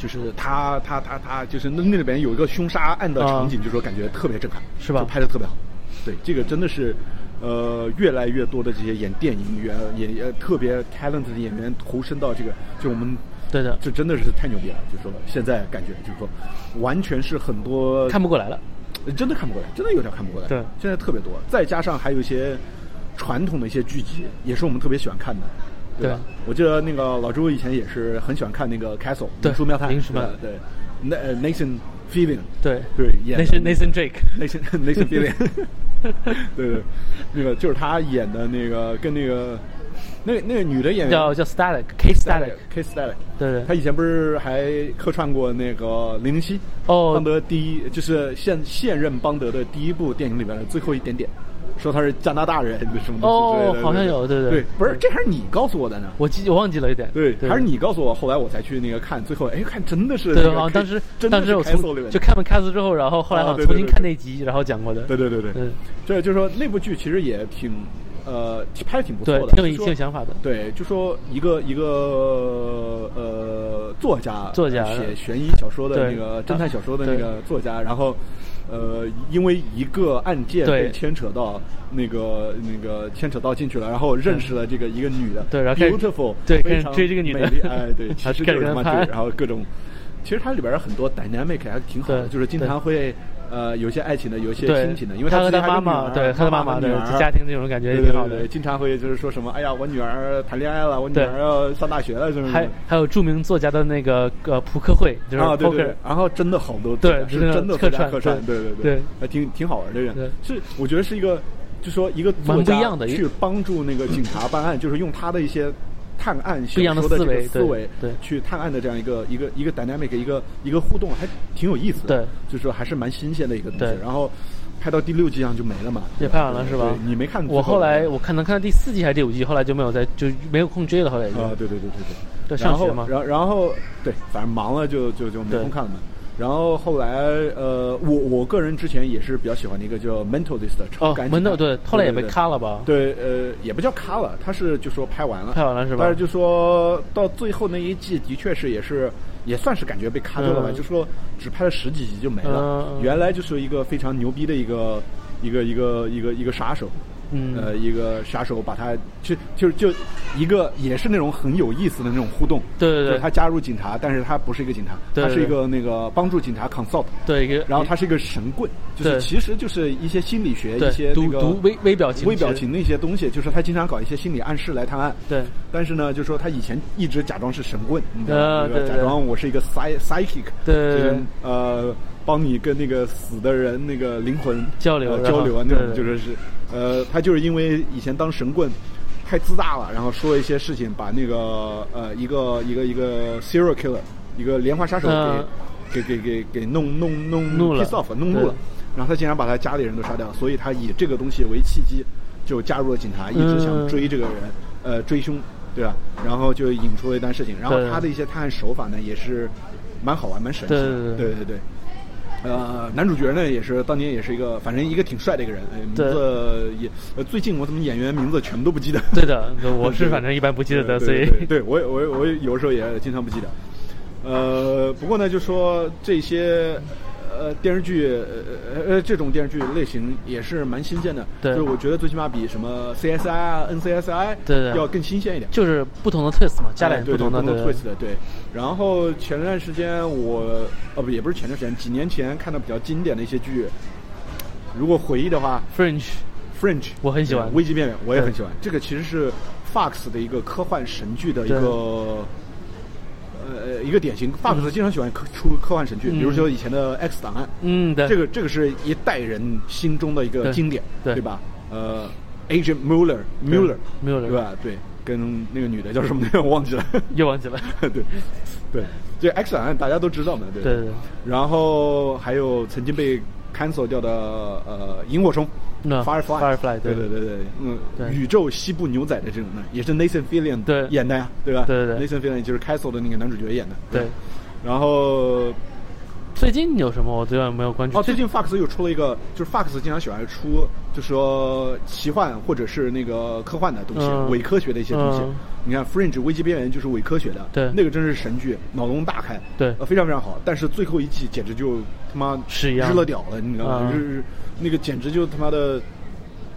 就是他，他，他，他，就是那那里边有一个凶杀案的场景，就说感觉特别震撼，啊是吧就拍的特别好。对，这个真的是，呃，越来越多的这些演电影员演呃特别 talent 的演员投身到这个，就我们对的，这真的是太牛逼了。就说现在感觉就是说，完全是很多看不过来了。呃真的看不过来，真的有点看不过来。对现在特别多，再加上还有一些传统的一些剧集，也是我们特别喜欢看的。对吧？我记得那个老朱以前也是很喜欢看那个 Castle 对灵书妙探，灵书妙探对，那呃 Nathan Fillion 对。对演的，[LAUGHS] Nathan Nathan [LAUGHS] Drake，Nathan Nathan Fillion，[LAUGHS] 对对，那个就是他演的那个跟那个那个那个女的演员。叫叫 Static，K Static，K Static，对对。他以前不是还客串过那个零零七哦。邦德第一就是现现任邦德的第一部电影里边的最后一点点，说他是加拿大人什么东西哦好像有对对对不是这还是你告诉我的呢？我记我忘记了一点，对，还是你告诉我，后来我才去那个看，最后哎看真的是对，当时当时我从就看完 Cast 之后，然后后来好像重新看那集，然后讲过的。对对对对，嗯，这就是说那部剧其实也挺呃拍的挺不错的，，挺有挺有想法的。对，就说一个一个呃作家，作家写悬疑小说的那个侦探小说的那个作家，然后呃因为一个案件被牵扯到那个那个牵扯到进去了，然后认识了这个一个女的，对然后 beautiful，对非常追这个女的哎对，[LAUGHS] 其实开始跟她拍就是他妈追，然后各种。其实它里边很多 dynamic 还挺好的，就是经常会呃有些爱情的，有些亲情的，因为他和他妈妈，对他的妈妈的和女儿。家庭这种感觉也对对挺好的。对对，。经常会就是说什么，哎呀，我女儿谈恋爱了，我女儿要上大学了，什么什么还还有著名作家的那个呃扑克会，就是啊，对 poker，对对，然后真的好多对是真的客串客串，对对对对还挺挺好玩的人对，是我觉得是一个，就说一个蛮作家不一样的去帮助那个警察办案，就是用他的一些探案不一样的小说的这个思维对思维，对。去探案的这样一个一个一个 dynamic 一个一个互动，还挺有意思的，对，就是说还是蛮新鲜的一个东西。然后拍到第六季上就没了嘛，也拍完了是吧？你没看最我后来我看能看到第四季还是第五季，后来就没有再就没有空追了，后来就。啊，对对对对对，对然后上学嘛。然后然后对，反正忙了就就就没空看了嘛。然后后来呃，我我个人之前也是比较喜欢的一个叫 Mentalist 的超哦感，门头对，后来也被对。咔了吧？对，呃，也不叫卡了，他是就说拍完了，拍完了是吧？但是就说到最后那一季，的确是也是也算是感觉被卡掉了吧，嗯。就说只拍了十几集就没了。原来就是一个非常牛逼的一个一个一个一个一个杀手，嗯呃，一个杀手把他就就就一个也是那种很有意思的那种互动。对对对就是他加入警察，但是他不是一个警察，对对他是一个那个帮助警察 consult。对，然后他是一个神棍，就是其实就是一些心理学、一些读那个读微微表情微表情的一些东西，就是他经常搞一些心理暗示来探案。对但是呢，就说他以前一直假装是神棍，你知道吗？那个啊对对假装我是一个 psy psychic，对对对就是呃，帮你跟那个死的人那个灵魂交流呃交流啊，那种就说是呃，他就是因为以前当神棍。太自大了，然后说一些事情，把那个呃一个一个一个 serial killer，一个连环杀手给、嗯。给给给给弄弄弄弄了。piss off 弄怒了，然后他竟然把他家里人都杀掉，所以他以这个东西为契机，就加入了警察，一直想嗯追这个人，呃，追凶，对吧？然后就引出了一段事情，然后他的一些探案手法呢，也是蛮好玩、蛮神奇的，对对对。对对对。呃，男主角呢也是当年也是一个，反正一个挺帅的一个人，呃名字也呃最近我怎么演员名字全都不记得。对的，我 [LAUGHS] 是反正一般不记得的，对所以对我我我有时候也经常不记得。呃，不过呢，就说这些呃电视剧呃呃这种电视剧类型也是蛮新鲜的，对就是我觉得最起码比什么 CSI 啊、NCSI 对对要更新鲜一点。就是不同的 twist 嘛，加点不同的 twist 的对。然后前段时间我哦不也不是前段时间，几年前看到比较经典的一些剧，如果回忆的话 Fringe，Fringe 我很喜欢危机边缘我也很喜欢。这个其实是 Fox 的一个科幻神剧的一个。呃，一个典型，Fox 经常喜欢科出科幻神剧，嗯比如说以前的《X 档案》，嗯对，这个这个是一代人心中的一个经典，对吧？呃，Agent Mueller Mueller Mueller 对吧？对，跟那个女的叫什么来着？我忘记了。又忘记了，[LAUGHS] 对，对，这 X 档案大家都知道嘛，对对对对然后还有曾经被 cancel 掉的呃萤火虫。那 Firefly，Firefly，对对对对对，嗯，对宇宙西部牛仔的这种呢，也是 Nathan Fillion 演的呀，对吧？对对对 Nathan Fillion 就是 Castle 的那个男主角演的，对。然后最近有什么我最近没有关注？哦，最近 Fox 又出了一个，就是 Fox 经常喜欢出，就说奇幻或者是那个科幻的东西，嗯伪科学的一些东西。嗯你看《Fringe》危机边缘就是伪科学的，对那个真是神剧，脑洞大开，对呃，非常非常好。但是最后一季简直就他妈是日了屌了，你知道吗？嗯日日那个简直就他妈的。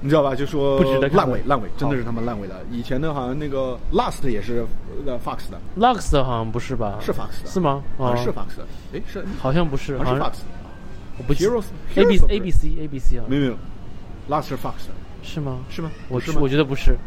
你知道吧？就说不值得烂尾，烂尾，真的是他们烂尾了。以前的好像那个 Last 也是呃 Fox 的，，Last 好像不是吧？是 Fox 的，是吗？哦好像是 Fox 的，哎，是好像不是，好像是 Fox 的。我不记 Heroes- A B A B C A B C 啊，没有没有，Last 是 Fox 的，是吗？是吗？我是我觉得不是。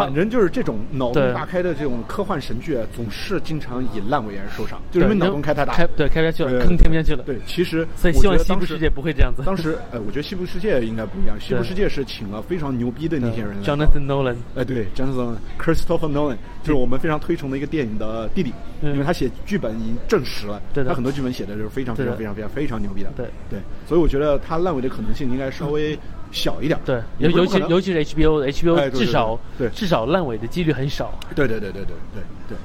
反正就是这种脑洞大开的这种科幻神剧，啊总是经常以烂尾而收场，就是因为脑洞开太大，开对开不下去了，坑填不下去了。对，其实所以希望西部世界不会这样子。当时，呃，我觉得西部世界应该不一样。西部世界是请了非常牛逼的那些人。Jonathan Nolan，哎，对，Jonathan Christopher Nolan 就是我们非常推崇的一个电影的弟弟，嗯。因为他写剧本已经证实了，他很多剧本写的就是非常非常非常非常非常牛逼的，对。对，所以我觉得他烂尾的可能性应该稍微小一点，对，尤尤其尤其是 HBO 的哎 HBO 对对至少对对至少烂尾的几率很少。对对对对对对对，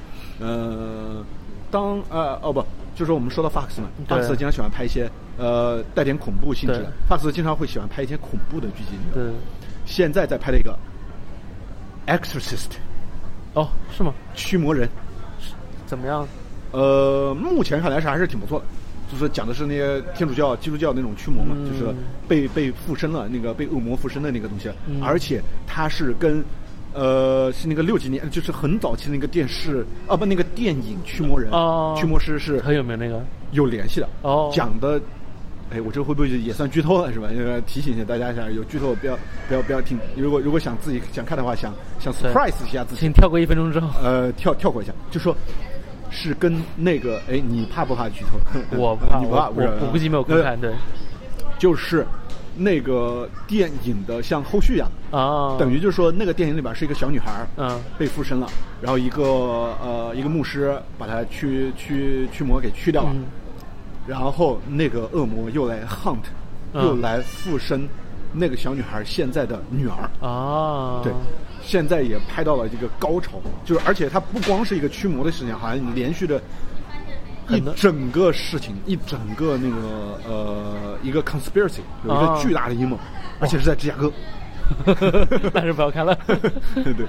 呃，当呃哦不，就是我们说到 Fox 嘛，Fox 经常喜欢拍一些呃带点恐怖性质的，Fox 经常会喜欢拍一些恐怖的剧集。对，现在在拍了一个 Exorcist 哦，是吗？驱魔人，怎么样？呃，目前看来是还是挺不错的。就是讲的是那些天主教、基督教那种驱魔嘛，嗯就是被被附身了，那个被恶魔附身的那个东西，嗯而且它是跟呃，是那个六几年，就是很早期那个电视啊，不，那个电影《驱魔人》哦驱魔师是很有名那个有联系的。哦讲的，哎，我这会不会也算剧透了是吧？因为提醒一下大家一下，有剧透不要不要不要听。如果如果想自己想看的话，想想 surprise 一下自己请，跳过一分钟之后，呃，跳跳过一下，就说是跟那个，哎，你怕不怕剧透？[LAUGHS] 我不怕，[LAUGHS] 你不怕，我我我估计没有观看，呃对。就是那个电影的像后续一样，啊，等于就是说那个电影里边是一个小女孩，嗯。被附身了，然后一个呃一个牧师把她驱驱驱魔给去掉了，嗯。然后那个恶魔又来 hunt，、嗯。又来附身那个小女孩现在的女儿，啊，对，现在也拍到了这个高潮，就是而且它不光是一个驱魔的事情，好像连续的。一整个事情，一整个那个呃，一个 conspiracy，有一个哦巨大的阴谋，而且是在芝加哥。[LAUGHS] 但是不要看了。[LAUGHS] 对对对，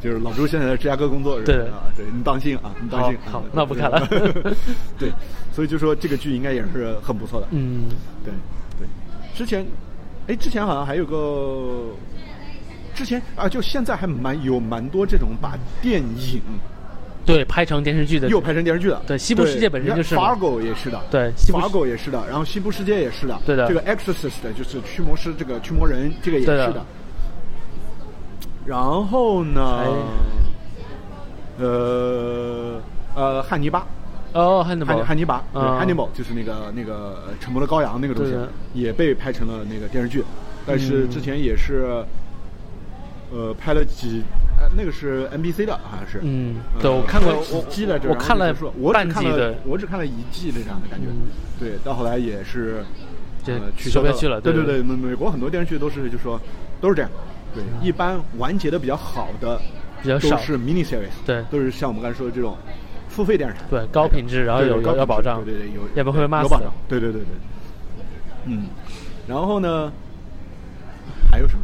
就是老朱现在在芝加哥工作，是吧对啊，对你当心啊，你当心。好那不看了 [LAUGHS] 对，所以就说这个剧应该也是很不错的。嗯，对对，之前，哎，之前好像还有个，之前啊，就现在还蛮有蛮多这种把电影对，拍成电视剧的。又拍成电视剧的。对西部世界本身就是嘛。Fargo 也是的，对，Fargo 也是的，然后西部世界也是的，对的。这个 Exorcist 就是驱魔师，这个驱魔人这个也是的。然后呢，呃呃，汉尼拔。哦，汉尼拔，汉汉尼拔，对啊汉尼拔就是那个那个呃沉默的羔羊那个东西，也被拍成了那个电视剧，但是嗯。之前也是，呃，拍了几，呃，那个是 NBC 的，好像是，嗯呃对我看过几我季来着，然后我看了我只看了我只看了一季的这样的感觉嗯，对，到后来也是，取消了对对对，美美国很多电视剧都是就说都是这样，对，一般完结的比较好的比较少是 mini series，对都是像我们刚才说的这种付费电视台，对高品质，然后有有保障，对对对，有要不会被骂死有保障。对对对对，嗯，然后呢，还有什么？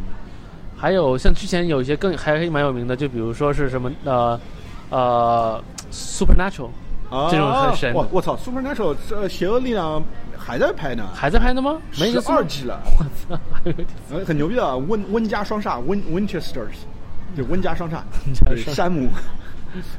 还有像之前有一些更还蛮有名的，就比如说是什么呃呃 Supernatural 啊，这种很神。我我操，Supernatural 这邪恶力量还在拍呢，还在拍呢吗？没十个二季了，我操，很牛逼的，温温家双煞，温 Winchesters，就温家双煞，山姆。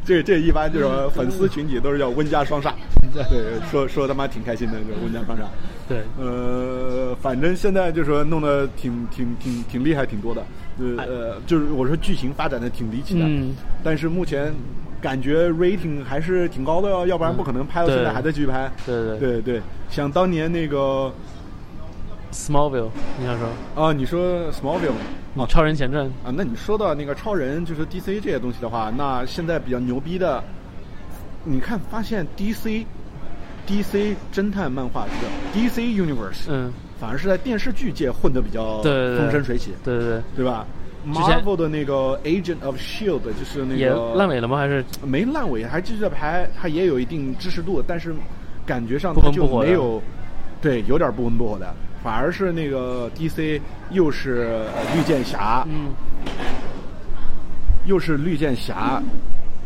这这一般就是粉丝群体都是叫温家双煞，对，说说他妈挺开心的，就温家双煞。对，呃，反正现在就是说弄得挺挺挺挺厉害，挺多的。呃呃，就是我说剧情发展的挺离奇的，嗯。但是目前感觉 rating 还是挺高的哦，要不然不可能拍到现在还在继续拍。对对。对对，像当年那个 Smallville，你想说啊，你说 Smallville 啊超人前传？啊，那你说到那个超人，就是 DC 这些东西的话，那现在比较牛逼的，你看发现 DC DC 侦探漫画这个 DC Universe，嗯，反而是在电视剧界混得比较风生水起，对对对，对吧？Marvel 的那个 Agent of Shield 就是那个也烂尾了吗？还是？没烂尾，还继续在拍，它也有一定支持度，但是感觉上它就没有，对，有点不温不火的，反而是那个 DC 又是呃绿箭侠，嗯，又是绿箭侠，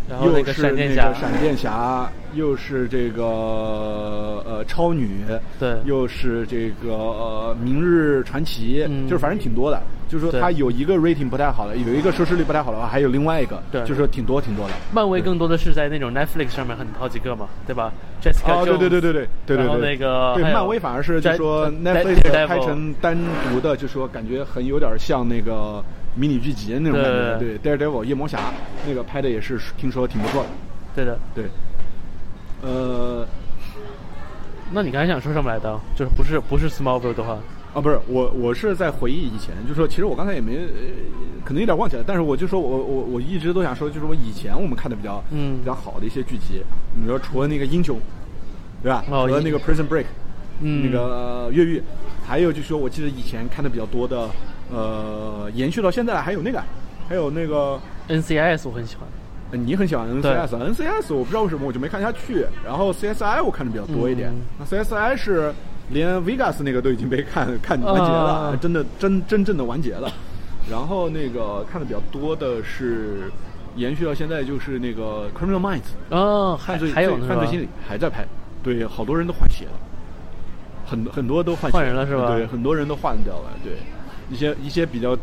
然后那个又是闪电侠那个，闪电侠，又是这个呃超女，对又是这个呃明日传奇，嗯就是反正挺多的。就是说它有一个 rating 不太好的，有一个收视率不太好的话，还有另外一个，对就是说挺多挺多的。漫威更多的是在那种 Netflix 上面很好几个嘛，对吧？Jessica 啊，对对对对对对对然后，那个对漫威反而是就说 Netflix 拍成单独的，就说感觉很有点像那个迷你剧集那种感觉。对对，Daredevil 夜魔侠那个拍的也是听说挺不错的。对的。对，呃，那你刚才想说什么来着？就是不是不是 Smallville 的话，啊，不是我，我是在回忆以前，就说其实我刚才也没，呃可能有点忘记了，但是我就说我我我一直都想说，就是我以前我们看的比较嗯比较好的一些剧集，你说除了那个英雄，对吧？哦英除了那个 Prison Break，嗯那个呃越狱，还有就是说我记得以前看的比较多的，呃，延续到现在还有那个，还有那个。NCIS 我很喜欢。呃你很喜欢 NCS，NCS 我不知道为什么我就没看下去。然后 CSI 我看的比较多一点。嗯，那 CSI 是连 Vegas 那个都已经被看 [LAUGHS] 看完结了，啊。真的真真正的完结了。然后那个看的比较多的是延续到现在就是那个 Criminal Minds，哦，还犯罪还有犯罪心理还在拍，对，好多人都换血了，很很多都换血换人了是吧？对，很多人都换掉了，对，一些一些比较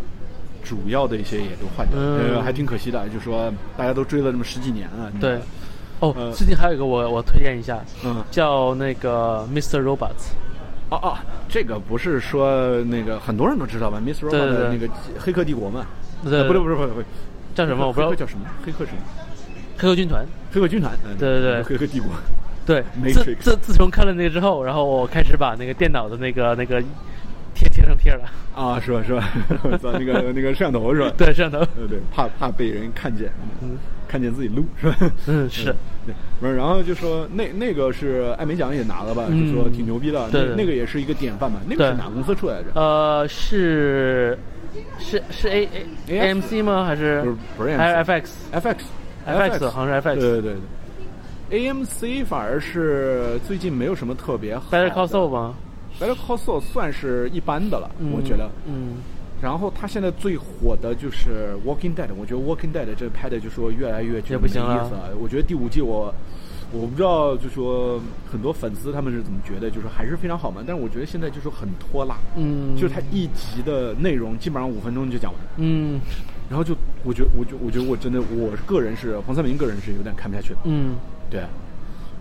主要的一些也都换掉了，还挺可惜的。就说大家都追了这么十几年了，对，哦，呃最近还有一个我我推荐一下，嗯，叫那个 Mr. Robots。哦哦，这个不是说那个很多人都知道吧？Miss Robot 对对对的那个黑客帝国嘛？不对不是不是不是，叫什么我不知道叫什么？黑客什么？黑客军团。黑客军团。嗯对对对黑客帝国。对 [LAUGHS] 自自自从看了那个之后，然后我开始把那个电脑的那个那个贴贴上贴了。啊，是吧是吧？我操，那个那个摄像头是吧？[LAUGHS] 对，摄像头。对对，怕怕被人看见，嗯看见自己录是吧？嗯是对，不是，然后就说那那个是艾美奖也拿了吧，嗯就说挺牛逼的，那那个也是一个典范嘛，那个是哪公司出来着？呃，是是是 A A A M C 吗？还是不是还是 F X FX FX 好像是 FX 对对对对，AMC 反而是最近没有什么特别好的。Better Call Saul 吗？Better Call Saul 算是一般的了，嗯我觉得。嗯，然后他现在最火的就是《Walking Dead》，我觉得《Walking Dead》这拍的就说越来越也不行了没意思了。我觉得第五季我我不知道，就说很多粉丝他们是怎么觉得，就是还是非常好嘛。但是我觉得现在就是很拖拉，嗯就是它一集的内容基本上五分钟就讲完，嗯然后就我觉得我觉我觉得我真的我个人是黄三明个人是有点看不下去的，嗯，对。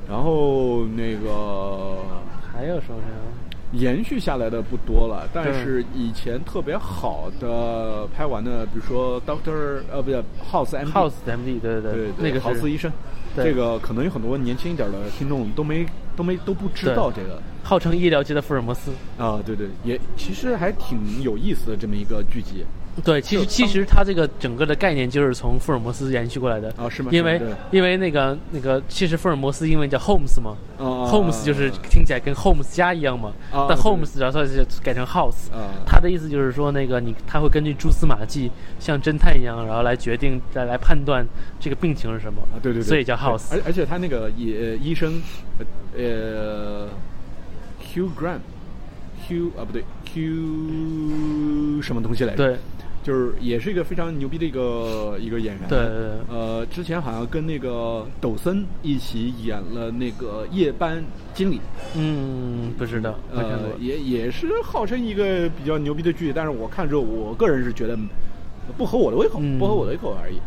然后那个还有什么呀？延续下来的不多了，但是以前特别好的拍完的，比如说 Doctor 呃不对 House M House MD 对对对那个是豪斯医生，对。这个可能有很多年轻一点的听众都没都没都不知道这个。号称医疗界的福尔摩斯。啊，对对，也其实还挺有意思的这么一个剧集对，其实其实它这个整个的概念就是从福尔摩斯延续过来的哦是吗？因为因为那个那个，其实福尔摩斯英文叫 Holmes 嘛啊，Holmes 就是听起来跟 Holmes 家一样嘛，但 Holmes 然后就改成 House，啊他的意思就是说那个你他会根据蛛丝马迹，像侦探一样，然后来决定再来判断这个病情是什么啊，对对对，所以叫 House。而而且他那个也医生，呃呃，Hugh Grant，Hugh 啊不对，Hugh 什么东西来着？对，就是也是一个非常牛逼的一个一个演员。对对对呃，之前好像跟那个抖森一起演了那个夜班经理，嗯，不知道。也也是号称一个比较牛逼的剧，但是我看之后，我个人是觉得不合我的胃口，嗯不合我的胃口而已。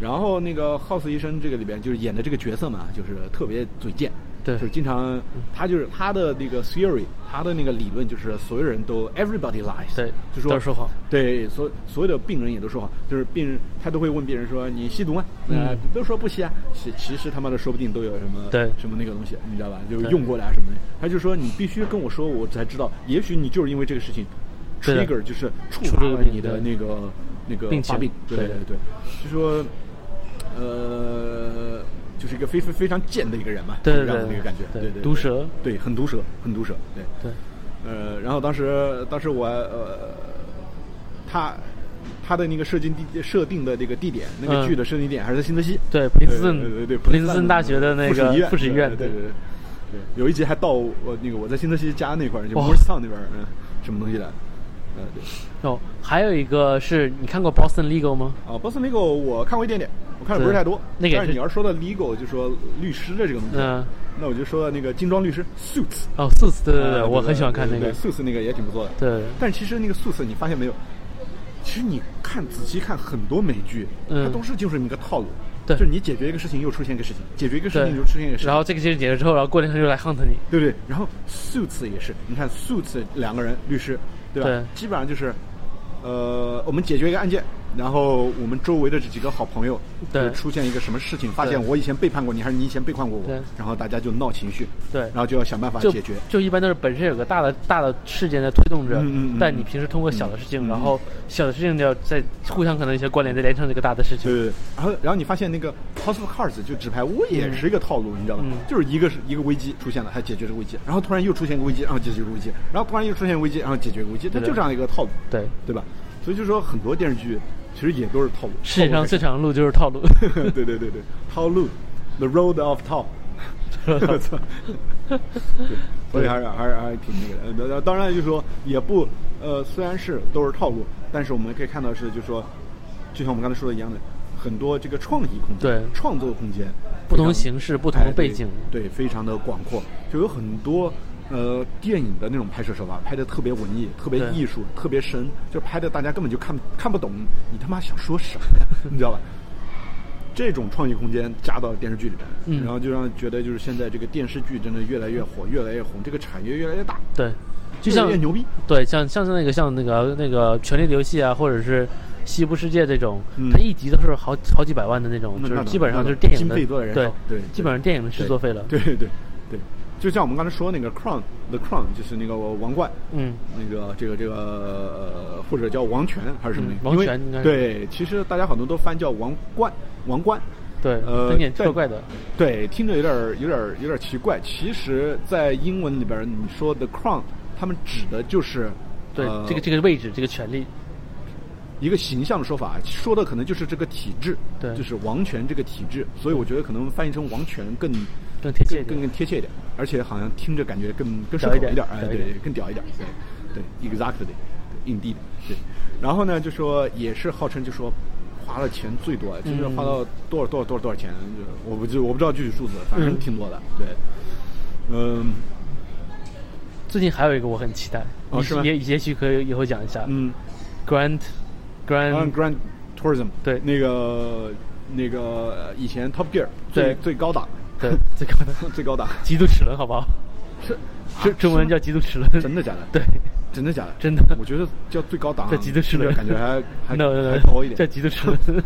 然后那个 House 医生这个里边就是演的这个角色嘛，就是特别嘴贱，对。就是经常他就是他的那个 theory，他的那个理论就是所有人都 everybody lies，对就说都说谎，对，所所有的病人也都说谎，就是病人他都会问病人说你吸毒吗？呃嗯，都说不吸啊，其其实他妈的说不定都有什么对。什么那个东西，你知道吧？就对用过的啊什么的，他就说你必须跟我说，我才知道，也许你就是因为这个事情，trigger 就是触发了你的那个那个发病，对对对对，就说呃，就是一个非非非常贱的一个人嘛，这对对对样的一个感觉，对对对，毒蛇，对，很毒舌，很毒舌，对。对，呃，然后当时当时我呃，他他的那个设定地设定的这个地点，那个嗯剧的设定点还是在新泽西，对普林斯顿对对对，普林斯顿大学的那个附属医院，附属医院对对。对有一集还到我那个我在新泽西家那块儿，就哇 Morristown 那边儿，嗯，什么东西的，呃，对。哦，还有一个是你看过 Boston Legal 吗？啊，Boston Legal 我看过一点点，我看的不是太多。那个但是你要说到 legal，就说律师的这个东西，嗯那我就说到那个精装律师 Suits。哦，Suits，对对对，啊我很喜欢看那个。Suits 那个也挺不错的。对但其实那个 Suits 你发现没有？其实你看仔细看很多美剧，嗯它都是就是一个套路。对就是你解决一个事情又出现一个事情，解决一个事情又出现一个事情，然后这个事情解决之后，然后过两天又来 hunt 你。对不对？然后 Suits 也是，你看 Suits 两个人律师，对吧？对基本上就是，呃，我们解决一个案件，然后我们周围的这几个好朋友，对出现一个什么事情，发现我以前背叛过你，还是你以前背叛过我对，然后大家就闹情绪，对然后就要想办法解决。就一般都是本身有个大的大的事件在推动着，嗯嗯嗯但你平时通过小的事情，嗯然后小的事情就要再互相可能一些关联，再连成这个大的事情。对然后然后你发现那个 House of Cards 就纸牌屋也是一个套路，你知道吗？嗯就是一个是一个危机出现了，还解决这个危机，然后突然又出现一个危机，然后解决这个危机，然后突然又出现危机，然后解决这个危机，它就这样一个套路，对，对吧？所以就说很多电视剧其实也都是套路。世界上最长的路就是套路。[LAUGHS] 对对对对，套路，The Road of 套。我操！对，所以还是还是还是挺那个的。呃，当然就是说也不呃，虽然是都是套路，但是我们可以看到是，就是说，就像我们刚才说的一样的，很多这个创意空间，对创作空间，不同形式不同背景对，非常的广阔，就有很多呃，电影的那种拍摄手法，拍的特别文艺，特别艺术，特别深，就拍的大家根本就看看不懂你他妈想说什么呀，你知道吧？[LAUGHS] 这种创意空间加到电视剧里面，嗯然后就让觉得就是现在这个电视剧真的越来越火，越来越红，这个产业越来越大，对，就像越牛逼。对，像像是那个像那个那个《权力的游戏》啊，或者是《西部世界》这种，嗯它一集都是好好几百万的那种，就是基本上就是电影的对对基本上电影的制作费了。对对对对，就像我们刚才说那个 Crown，The Crown 就是那个王冠，嗯，那个这个这个呃，或者叫王权还是什么嗯？王权应该对，其实大家很多都翻叫王冠，王冠。对，呃有点但怪怪的。对，听着有点儿有点儿有点儿奇怪。其实，在英文里边儿，你说 the crown，他们指的就是对，呃这个这个位置，这个权利，一个形象的说法，说的可能就是这个体制，对就是王权这个体制。所以我觉得可能翻译成王权更更贴切更更贴切一点，而且好像听着感觉更更屌一点顺口点，哎，屌一点。对，更屌一点，对对，exactly，对，indeed，对。然后呢，就说也是号称就说花了钱最多，就是花到多少多少多少多少钱，就我不就我不知道具体数字，反正嗯。挺多的，对，嗯。最近还有一个我很期待，你哦是也也许可以以后讲一下。嗯。，Grand Grand Grand Tourism，对。那个那个呃以前 Top Gear 最最高档，[LAUGHS] 对最高的最高档，极度齿轮，好不好？是中中文叫极度齿轮。真的假的？对，真的假的？真的我觉得叫最高档，叫极度齿轮，感觉还还 [LAUGHS] 还高一点。叫极度齿轮。[LAUGHS]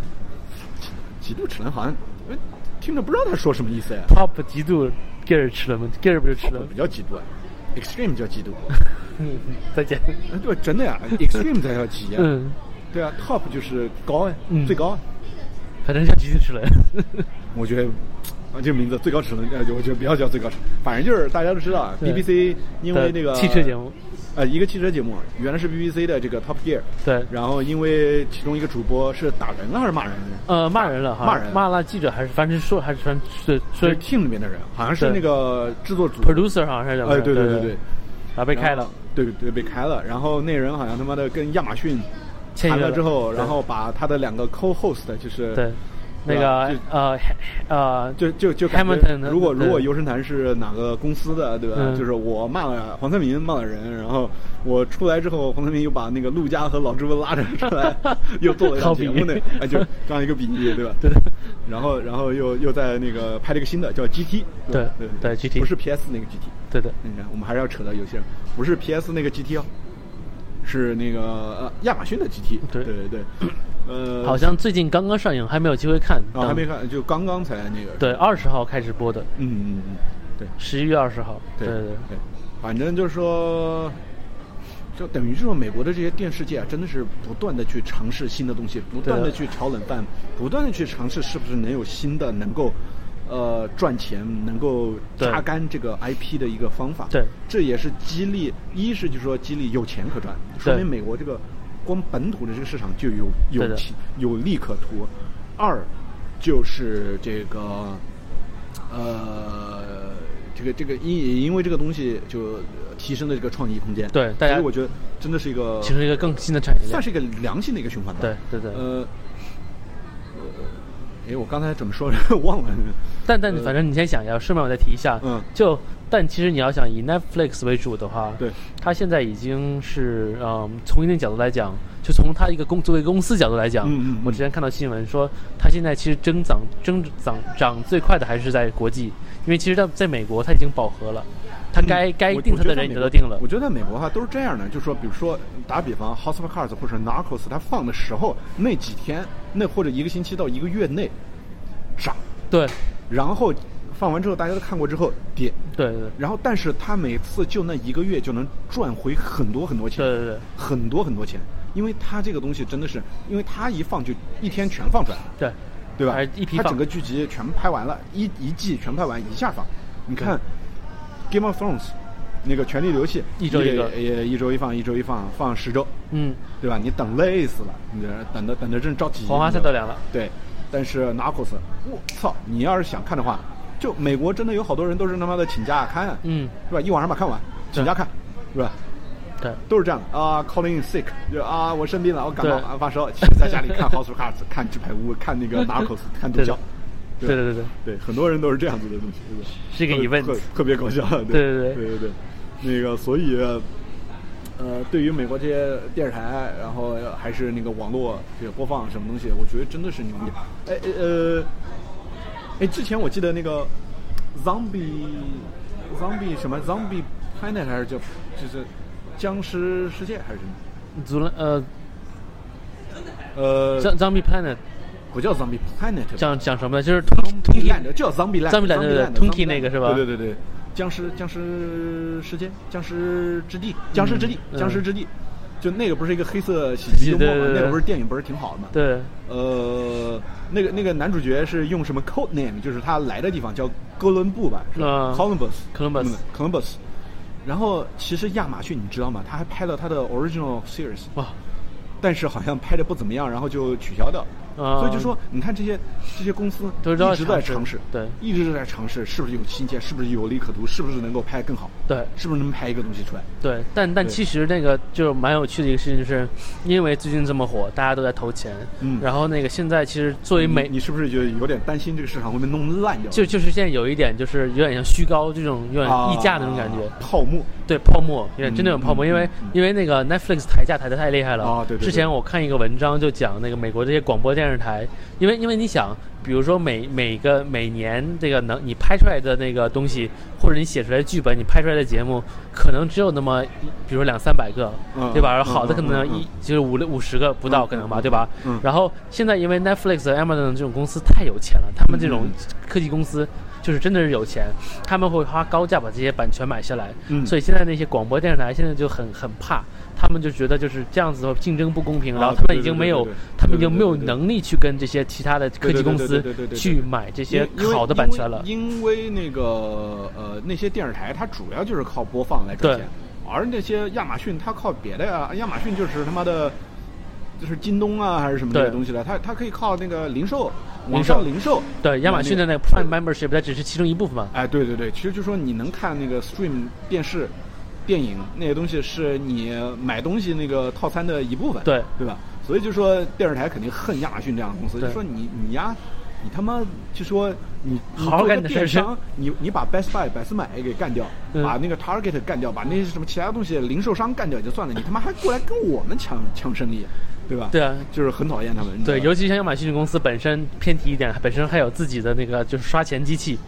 极度齿轮好像呃听着不知道他说什么意思呀。Top 极度 Gear 齿轮吗？Gear 不是齿轮比？较极度啊，Extreme 叫极度。嗯，再见。哎对，真的呀，Extreme 才叫极呀。嗯，对啊，Top 就是高最高啊。反正叫极度齿轮。我觉得啊，这个名字最高齿轮，呃，我觉得不要叫最高尺，反正就是大家都知道啊，BBC 因为那个汽车节目，呃，一个汽车节目，原来是 BBC 的这个 Top Gear，对然后因为其中一个主播是打人了还是骂人了？呃，骂人了哈，骂人骂了记者还是反正说还是反正是说是 team 里面的人，好像是对那个制作组 producer 好像是哎，对对对对，然后被开了。，对对被开了，然后那人好像他妈的跟亚马逊签约了谈了之后，然后把他的两个 co-host 就是对，那个呃呃，就就就 Hamilton 如果如果游神坛是哪个公司的，对吧？嗯。就是我骂了黄三明骂了人，然后我出来之后，黄三明又把那个陆家和老朱拉着出来，[LAUGHS] 又做了一档好比喻节目呢，哎，就 [LAUGHS] 这样一个比喻，对吧？对 [LAUGHS] 然后然后又又在那个拍了一个新的叫 GT，对吧？对对 GT 不是 PS 那个 GT，对对，你看我们还是要扯到游戏上，不是 PS 那个 GT 哦，是那个呃亚马逊的 GT，对。对对对，呃，好像最近刚刚上映，还没有机会看。啊还没看，就刚刚才那个，对，二十号开始播的，嗯嗯嗯，对。十一月二十号。对对对对，反正就是说，就等于是说，美国的这些电视界啊，真的是不断的去尝试新的东西，不断的去炒冷饭，不断的去尝试是不是能有新的能够。呃，赚钱能够对榨干这个 IP 的一个方法，对这也是激励，一是就是说激励有钱可赚，说明美国这个光本土的这个市场就有有有利可图。二就是这个呃，这个这个因也因为这个东西就提升了这个创意空间。对大家所以我觉得真的是一个形成一个更新的产业链。算是一个良性的一个循环吧。对对对呃，呃，哎，我刚才怎么说 [LAUGHS] 忘了。但但反正你先想一下，顺便我再提一下，嗯就但其实你要想以 Netflix 为主的话，对，它现在已经是嗯，从一定角度来讲，就从它一个公作为公司角度来讲，嗯嗯嗯。我之前看到新闻说，它现在其实增长增长涨最快的还是在国际，因为其实在在美国它已经饱和了，它该、该定它的人也都定了。我，觉得在美国的话都是这样的，就是说，比如说打比方，House of Cards 或者 Narcos，它放的时候那几天，那或者一个星期到一个月内涨，对。然后放完之后大家都看过之后点，对对然后但是他每次就那一个月就能赚回很多很多钱，对对对。很多很多钱，因为他这个东西真的是，因为他一放就一天全放出来，对。对吧？一批放。他整个剧集全拍完了，一一季全拍完一下放。你看《Game of Thrones》那个《权力的游戏》，一周一个。也也一周一放，一周一放，放十周，嗯，对吧？你等累死了，你这等的等的真着急。黄花菜都凉了。对，但是 Narcos，我操！你要是想看的话，就美国真的有好多人都是他妈的请假看，嗯，是吧？一晚上把看完，请假看，是吧？对。都是这样的。啊，calling in sick，就啊，我生病了，我感冒对。啊发烧，请在家里看 House of Cards，[LAUGHS] 看纸牌屋，看那个 [LAUGHS] Narcos，看毒枭，对对对对对，很多人都是这样子的东西，是吧？是一个 event 特特别搞笑，对。对对对。对对对，那个所以。呃，对于美国这些电视台，然后还是那个网络这个播放什么东西，我觉得真的是牛逼。哎呃，哎，之前我记得那个，zombie，zombie 什么 zombie planet 还是叫，就是僵尸世界还是什么？祖呃呃 Zombie planet，不叫 zombie planet，讲讲什么呢？就是通通体烂掉，叫 zombie 烂，zombie，通体那个是吧？对对对，僵尸僵尸世界，僵尸之地，僵尸之地，僵尸之地。就那个不是一个黑色喜剧幽默吗？那个不是电影不是挺好的吗？对。呃，那个那个男主角是用什么 code name？就是他来的地方叫哥伦布吧？是吧 Columbus，Columbus，Columbus。然后其实亚马逊你知道吗？他还拍了他的 original series，哇，但是好像拍的不怎么样，然后就取消掉。所以就说，你看这些这些公司一直在尝试，对，一直在尝试，是不是有新鲜，是不是有利可图，是不是能够拍更好，对，是不是能拍一个东西出来？对，但但其实那个就蛮有趣的一个事情，就是因为最近这么火，大家都在投钱，嗯，然后那个现在其实作为美，你是不是就有点担心这个市场会被弄烂掉？就就是现在有一点，就是有点像虚高这种有点溢价那种感觉，泡沫，对，泡沫，有点真的有泡沫，因为因为那个 Netflix 抬价抬的太厉害了。啊，对，之前我看一个文章就讲那个美国这些广播电视台，因为因为你想，比如说每每个每年这个能你拍出来的那个东西，或者你写出来的剧本，你拍出来的节目，可能只有那么，比如两三百个，对吧？好的可能一就是五六五十个不到可能吧，对吧？然后现在因为 Netflix、Amazon 这种公司太有钱了，他们这种科技公司就是真的是有钱，他们会花高价把这些版权买下来，嗯。所以现在那些广播电视台现在就很很怕。他们就觉得就是这样子的竞争不公平，然后他们已经没有，他们已经没有能力去跟这些其他的科技公司去买这些好的版权了。因为那个呃那些电视台它主要就是靠播放来赚钱，而那些亚马逊它靠别的呀，亚马逊就是他妈的，就是京东啊还是什么这些东西的，它它可以靠那个零售，网上零售。对，亚马逊的那个 Prime Membership 它只是其中一部分嘛。哎，对对对，其实就说你能看那个 Stream 电视。电影那些东西是你买东西那个套餐的一部分，对对吧？所以就说电视台肯定恨亚马逊这样的公司，就说你你呀，你他妈就说你好好干电商，你你把 Best Buy 百思买给干掉，把那个 Target 干掉，把那些什么其他东西零售商干掉也就算了，你他妈还过来跟我们抢抢生意，对吧？对啊，就是很讨厌他们。对，尤其像亚马逊公司本身偏题一点，本身还有自己的那个就是刷钱机器，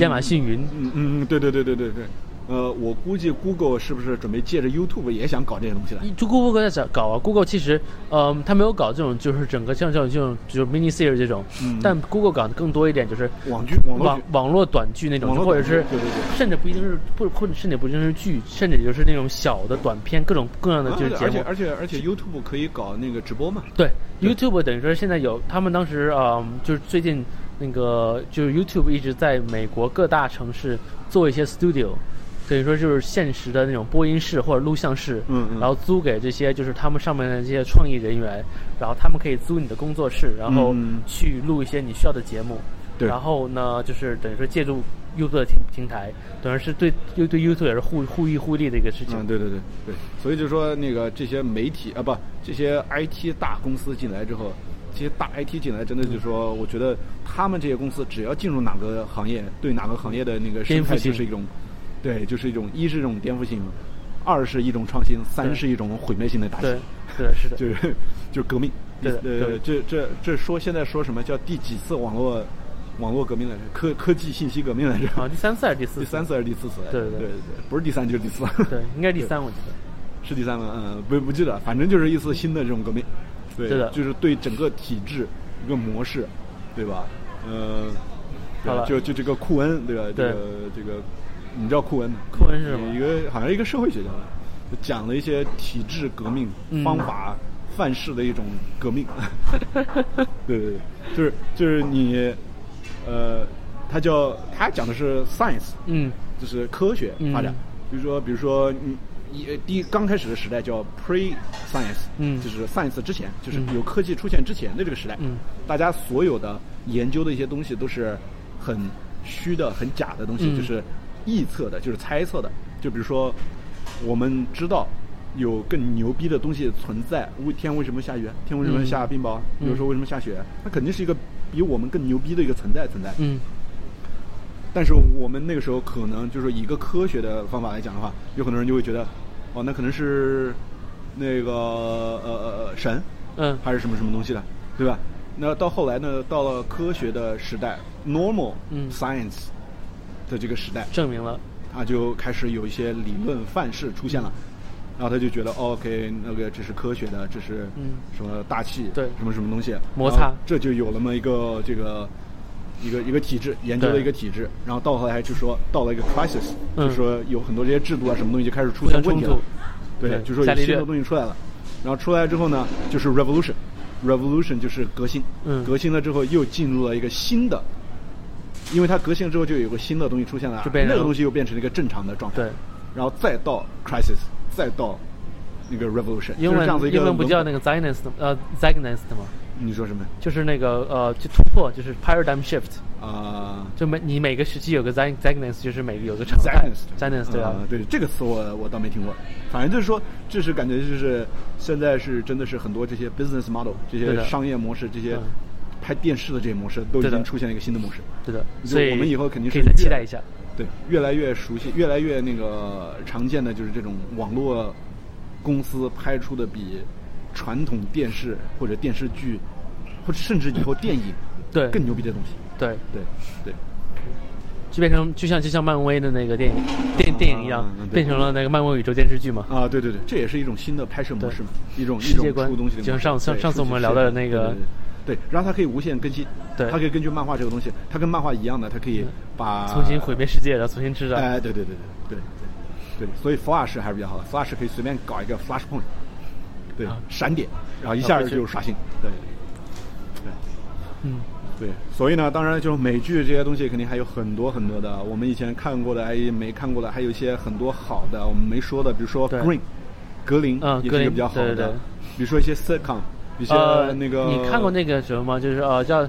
亚马逊云。嗯嗯嗯，对对对对对对。呃，我估计 Google 是不是准备借着 YouTube 也想搞这些东西了？就 Google 在搞啊，Google 其实，呃，他没有搞这种，就是整个像这种这种就是 mini series 这种，嗯但 Google 搞的更多一点就是网剧、网网络短剧那种，或者是对对对，甚至不一定是不或者甚至不一定是剧，甚至就是那种小的短片，各种各样的就是节目。而且而且而且 YouTube 可以搞那个直播嘛？对，YouTube 等于说现在有他们当时啊，就是最近那个就是 YouTube 一直在美国各大城市做一些 studio。等于说就是现实的那种播音室或者录像室，嗯然后租给这些就是他们上面的这些创意人员，然后他们可以租你的工作室，然后去录一些你需要的节目。对。然后呢，就是等于说借助 YouTube 的平平台，等于是对又对 YouTube 也是互互益互利的一个事情。嗯，对对对对。所以就说那个这些媒体啊，不，这些 IT 大公司进来之后，这些大 IT 进来，真的就是说，我觉得他们这些公司只要进入哪个行业，对哪个行业的那个生态就是一种。对，就是一种一是一种颠覆性，二是一种创新，三是一种毁灭性的打击。对，对，是的，[LAUGHS] 就是就是革命。对，呃，这这这说现在说什么叫第几次网络网络革命来着？科科技信息革命来着？啊，第三次还是第四？第三次还是第四次？对对对对，不是第三就是第四。[LAUGHS] 对，应该第三，我记得。是第三吗？嗯，不不记得，反正就是一次新的这种革命。对的，就是对整个体制一个模式，对吧？呃，好了，就就这个库恩，对吧？这个这个。你知道库恩吗？库恩是什么？一个好像一个社会学家吧，讲了一些体制革命方法范式的一种革命。[LAUGHS] 对对对，就是就是你，呃，他叫他讲的是 science，嗯，就是科学发展。比如说，比如说，你一第一刚开始的时代叫 pre science，嗯，就是 science 之前，就是有科技出现之前的这个时代，嗯，大家所有的研究的一些东西都是很虚的、很假的东西，就是。臆测的，就是猜测的，就比如说，我们知道有更牛逼的东西存在。为天为什么下雨？天为什么下冰雹？比如说为什么下雪？它肯定是一个比我们更牛逼的一个存在存在。嗯。但是我们那个时候可能就是说以一个科学的方法来讲的话，有很多人就会觉得，哦，那可能是那个呃呃呃神嗯还是什么什么东西的，对吧？那到后来呢，到了科学的时代，normal 嗯 science 的这个时代，证明了，他就开始有一些理论范式出现了，然后他就觉得、哦 OK，那个这是科学的，这是嗯。什么大气，对什么什么东西，摩擦这就有了么一个这个一个一个体制，研究的一个体制，然后到后来就说到了一个 crisis，、嗯。就说有很多这些制度啊什么东西就开始出现问题了，，对，对就说有新的东西出来了，然后出来之后呢，就是 revolution。revolution 就是革新，嗯。革新了之后又进入了一个新的，因为它革新了之后就有个新的东西出现了，就变成那个东西又变成了一个正常的状态，对，然后再到 crisis，再到那个 revolution，英就是这样子一个文英文不叫那个 Zionist 呃 Zionist 吗？你说什么？就是那个呃，就突破，就是 paradigm shift，啊、就每你每个时期有个 Zion Zionist，就是每个有个常态。Zionist 对啊。啊，，对这个词我我倒没听过，反正就是说，这是感觉就是现在是真的是很多这些 business model 这些商业模式，这些嗯拍电视的这些模式都已经出现了一个新的模式。对的，所以我们以后肯定是可以再期待一下。对，越来越熟悉，越来越那个常见的就是这种网络公司拍出的比传统电视或者电视剧，或者甚至以后电影对更牛逼的东西。对，对对，就变成就像就像漫威的那个电影电电影一样变成了那个漫威宇宙电视剧嘛。啊，对对对，这也是一种新的拍摄模式嘛，一种一世界观。就像上上上次我们聊的那个对对对对，然后它可以无限更新，对它可以根据漫画这个东西，它跟漫画一样的，它可以把重新毁灭世界，然后重新制造。哎，对对对对对对对，所以 Flash 还是比较好的，Flash 可以随便搞一个 Flashpoint，对啊，闪点，然后一下啊回去就刷新，对对。嗯，对，所以呢，当然就是美剧这些东西肯定还有很多很多的，我们以前看过的，哎没看过的，还有一些很多好的我们没说的，比如说 Green，格林嗯也是一个比较好的，对对对比如说一些 sitcom，一些呃，那个、你看过那个什么吗？就是呃叫，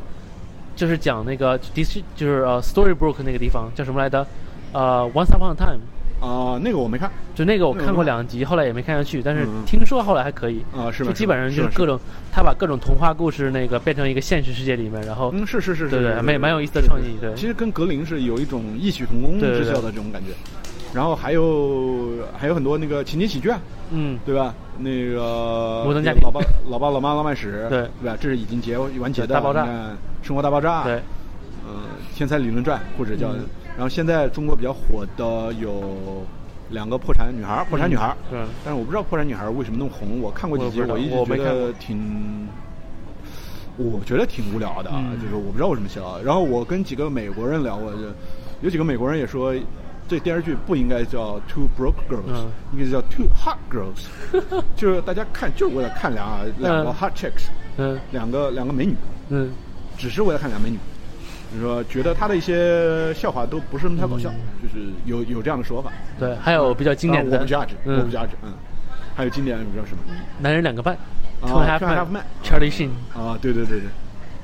就是讲那个迪士就是呃 Storybrooke 那个地方叫什么来着？呃，Once Upon a Time，啊、那个我没看就那个我看过两集，后来也没看下去，但是听说后来还可以。啊、是吧？就基本上就是各种，他把各种童话故事那个变成一个现实世界里面，然后嗯，是是是是，对对蛮蛮有意思的创意对其实跟格林是有一种异曲同工之效的这种感觉。然后还有还有很多那个情景喜剧啊，嗯，对吧？那个摩登家庭老爸老爸老妈浪漫史，对对吧？这是已经结完结的。大爆炸你看生活大爆炸，对，呃，天才理论传或者叫，嗯然后现在中国比较火的有两个破产女孩，破产女孩，嗯但是我不知道破产女孩为什么那么红，我看过几集，我一直觉得挺。我觉得挺无聊的，就是我不知道为什么笑。然后我跟几个美国人聊过，就有几个美国人也说，这电视剧不应该叫 Two Broke Girls，、嗯。应该叫 Two Hot Girls，[LAUGHS] 就是大家看就是为了看两两个嗯。hot chicks，、嗯。两个两个美女，嗯，只是为了看两个美女。就是说，觉得他的一些笑话都不是那么太搞笑，就是有有这样的说法。对，还有比较经典的，啊我不 judge，、我嗯。不 judge，嗯。还有经典的，你知道什么？男人两个半啊，Two Half Half Men Man，Charlie Sheen。啊，对对对对，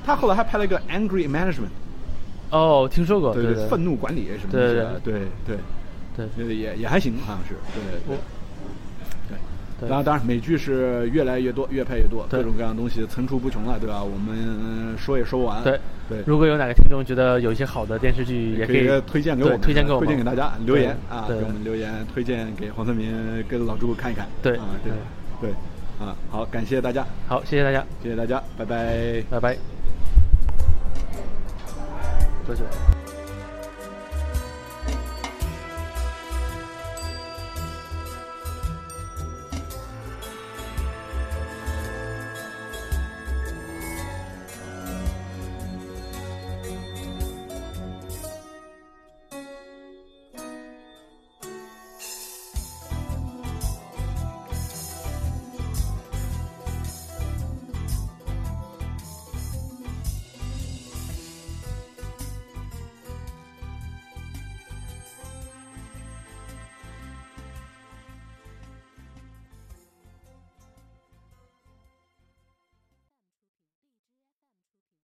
他后来还拍了一个 Angry Management，哦，听说过，对对对，愤怒管理什么对的，对。对对。对，也也还行，好像是，对对对。对。当然，当然，美剧是越来越多，越拍越多，各种各样的东西层出不穷了，对吧？我们说也说不完。对。对，如果有哪个听众觉得有一些好的电视剧，也可以推荐给我们，推荐给我们，推荐给大家，留言啊，给我们留言，推荐给黄泽民跟老朱看一看。对。啊，对对。啊，好，感谢大家，好，谢谢大家，谢谢大家，拜拜。拜拜。喝酒。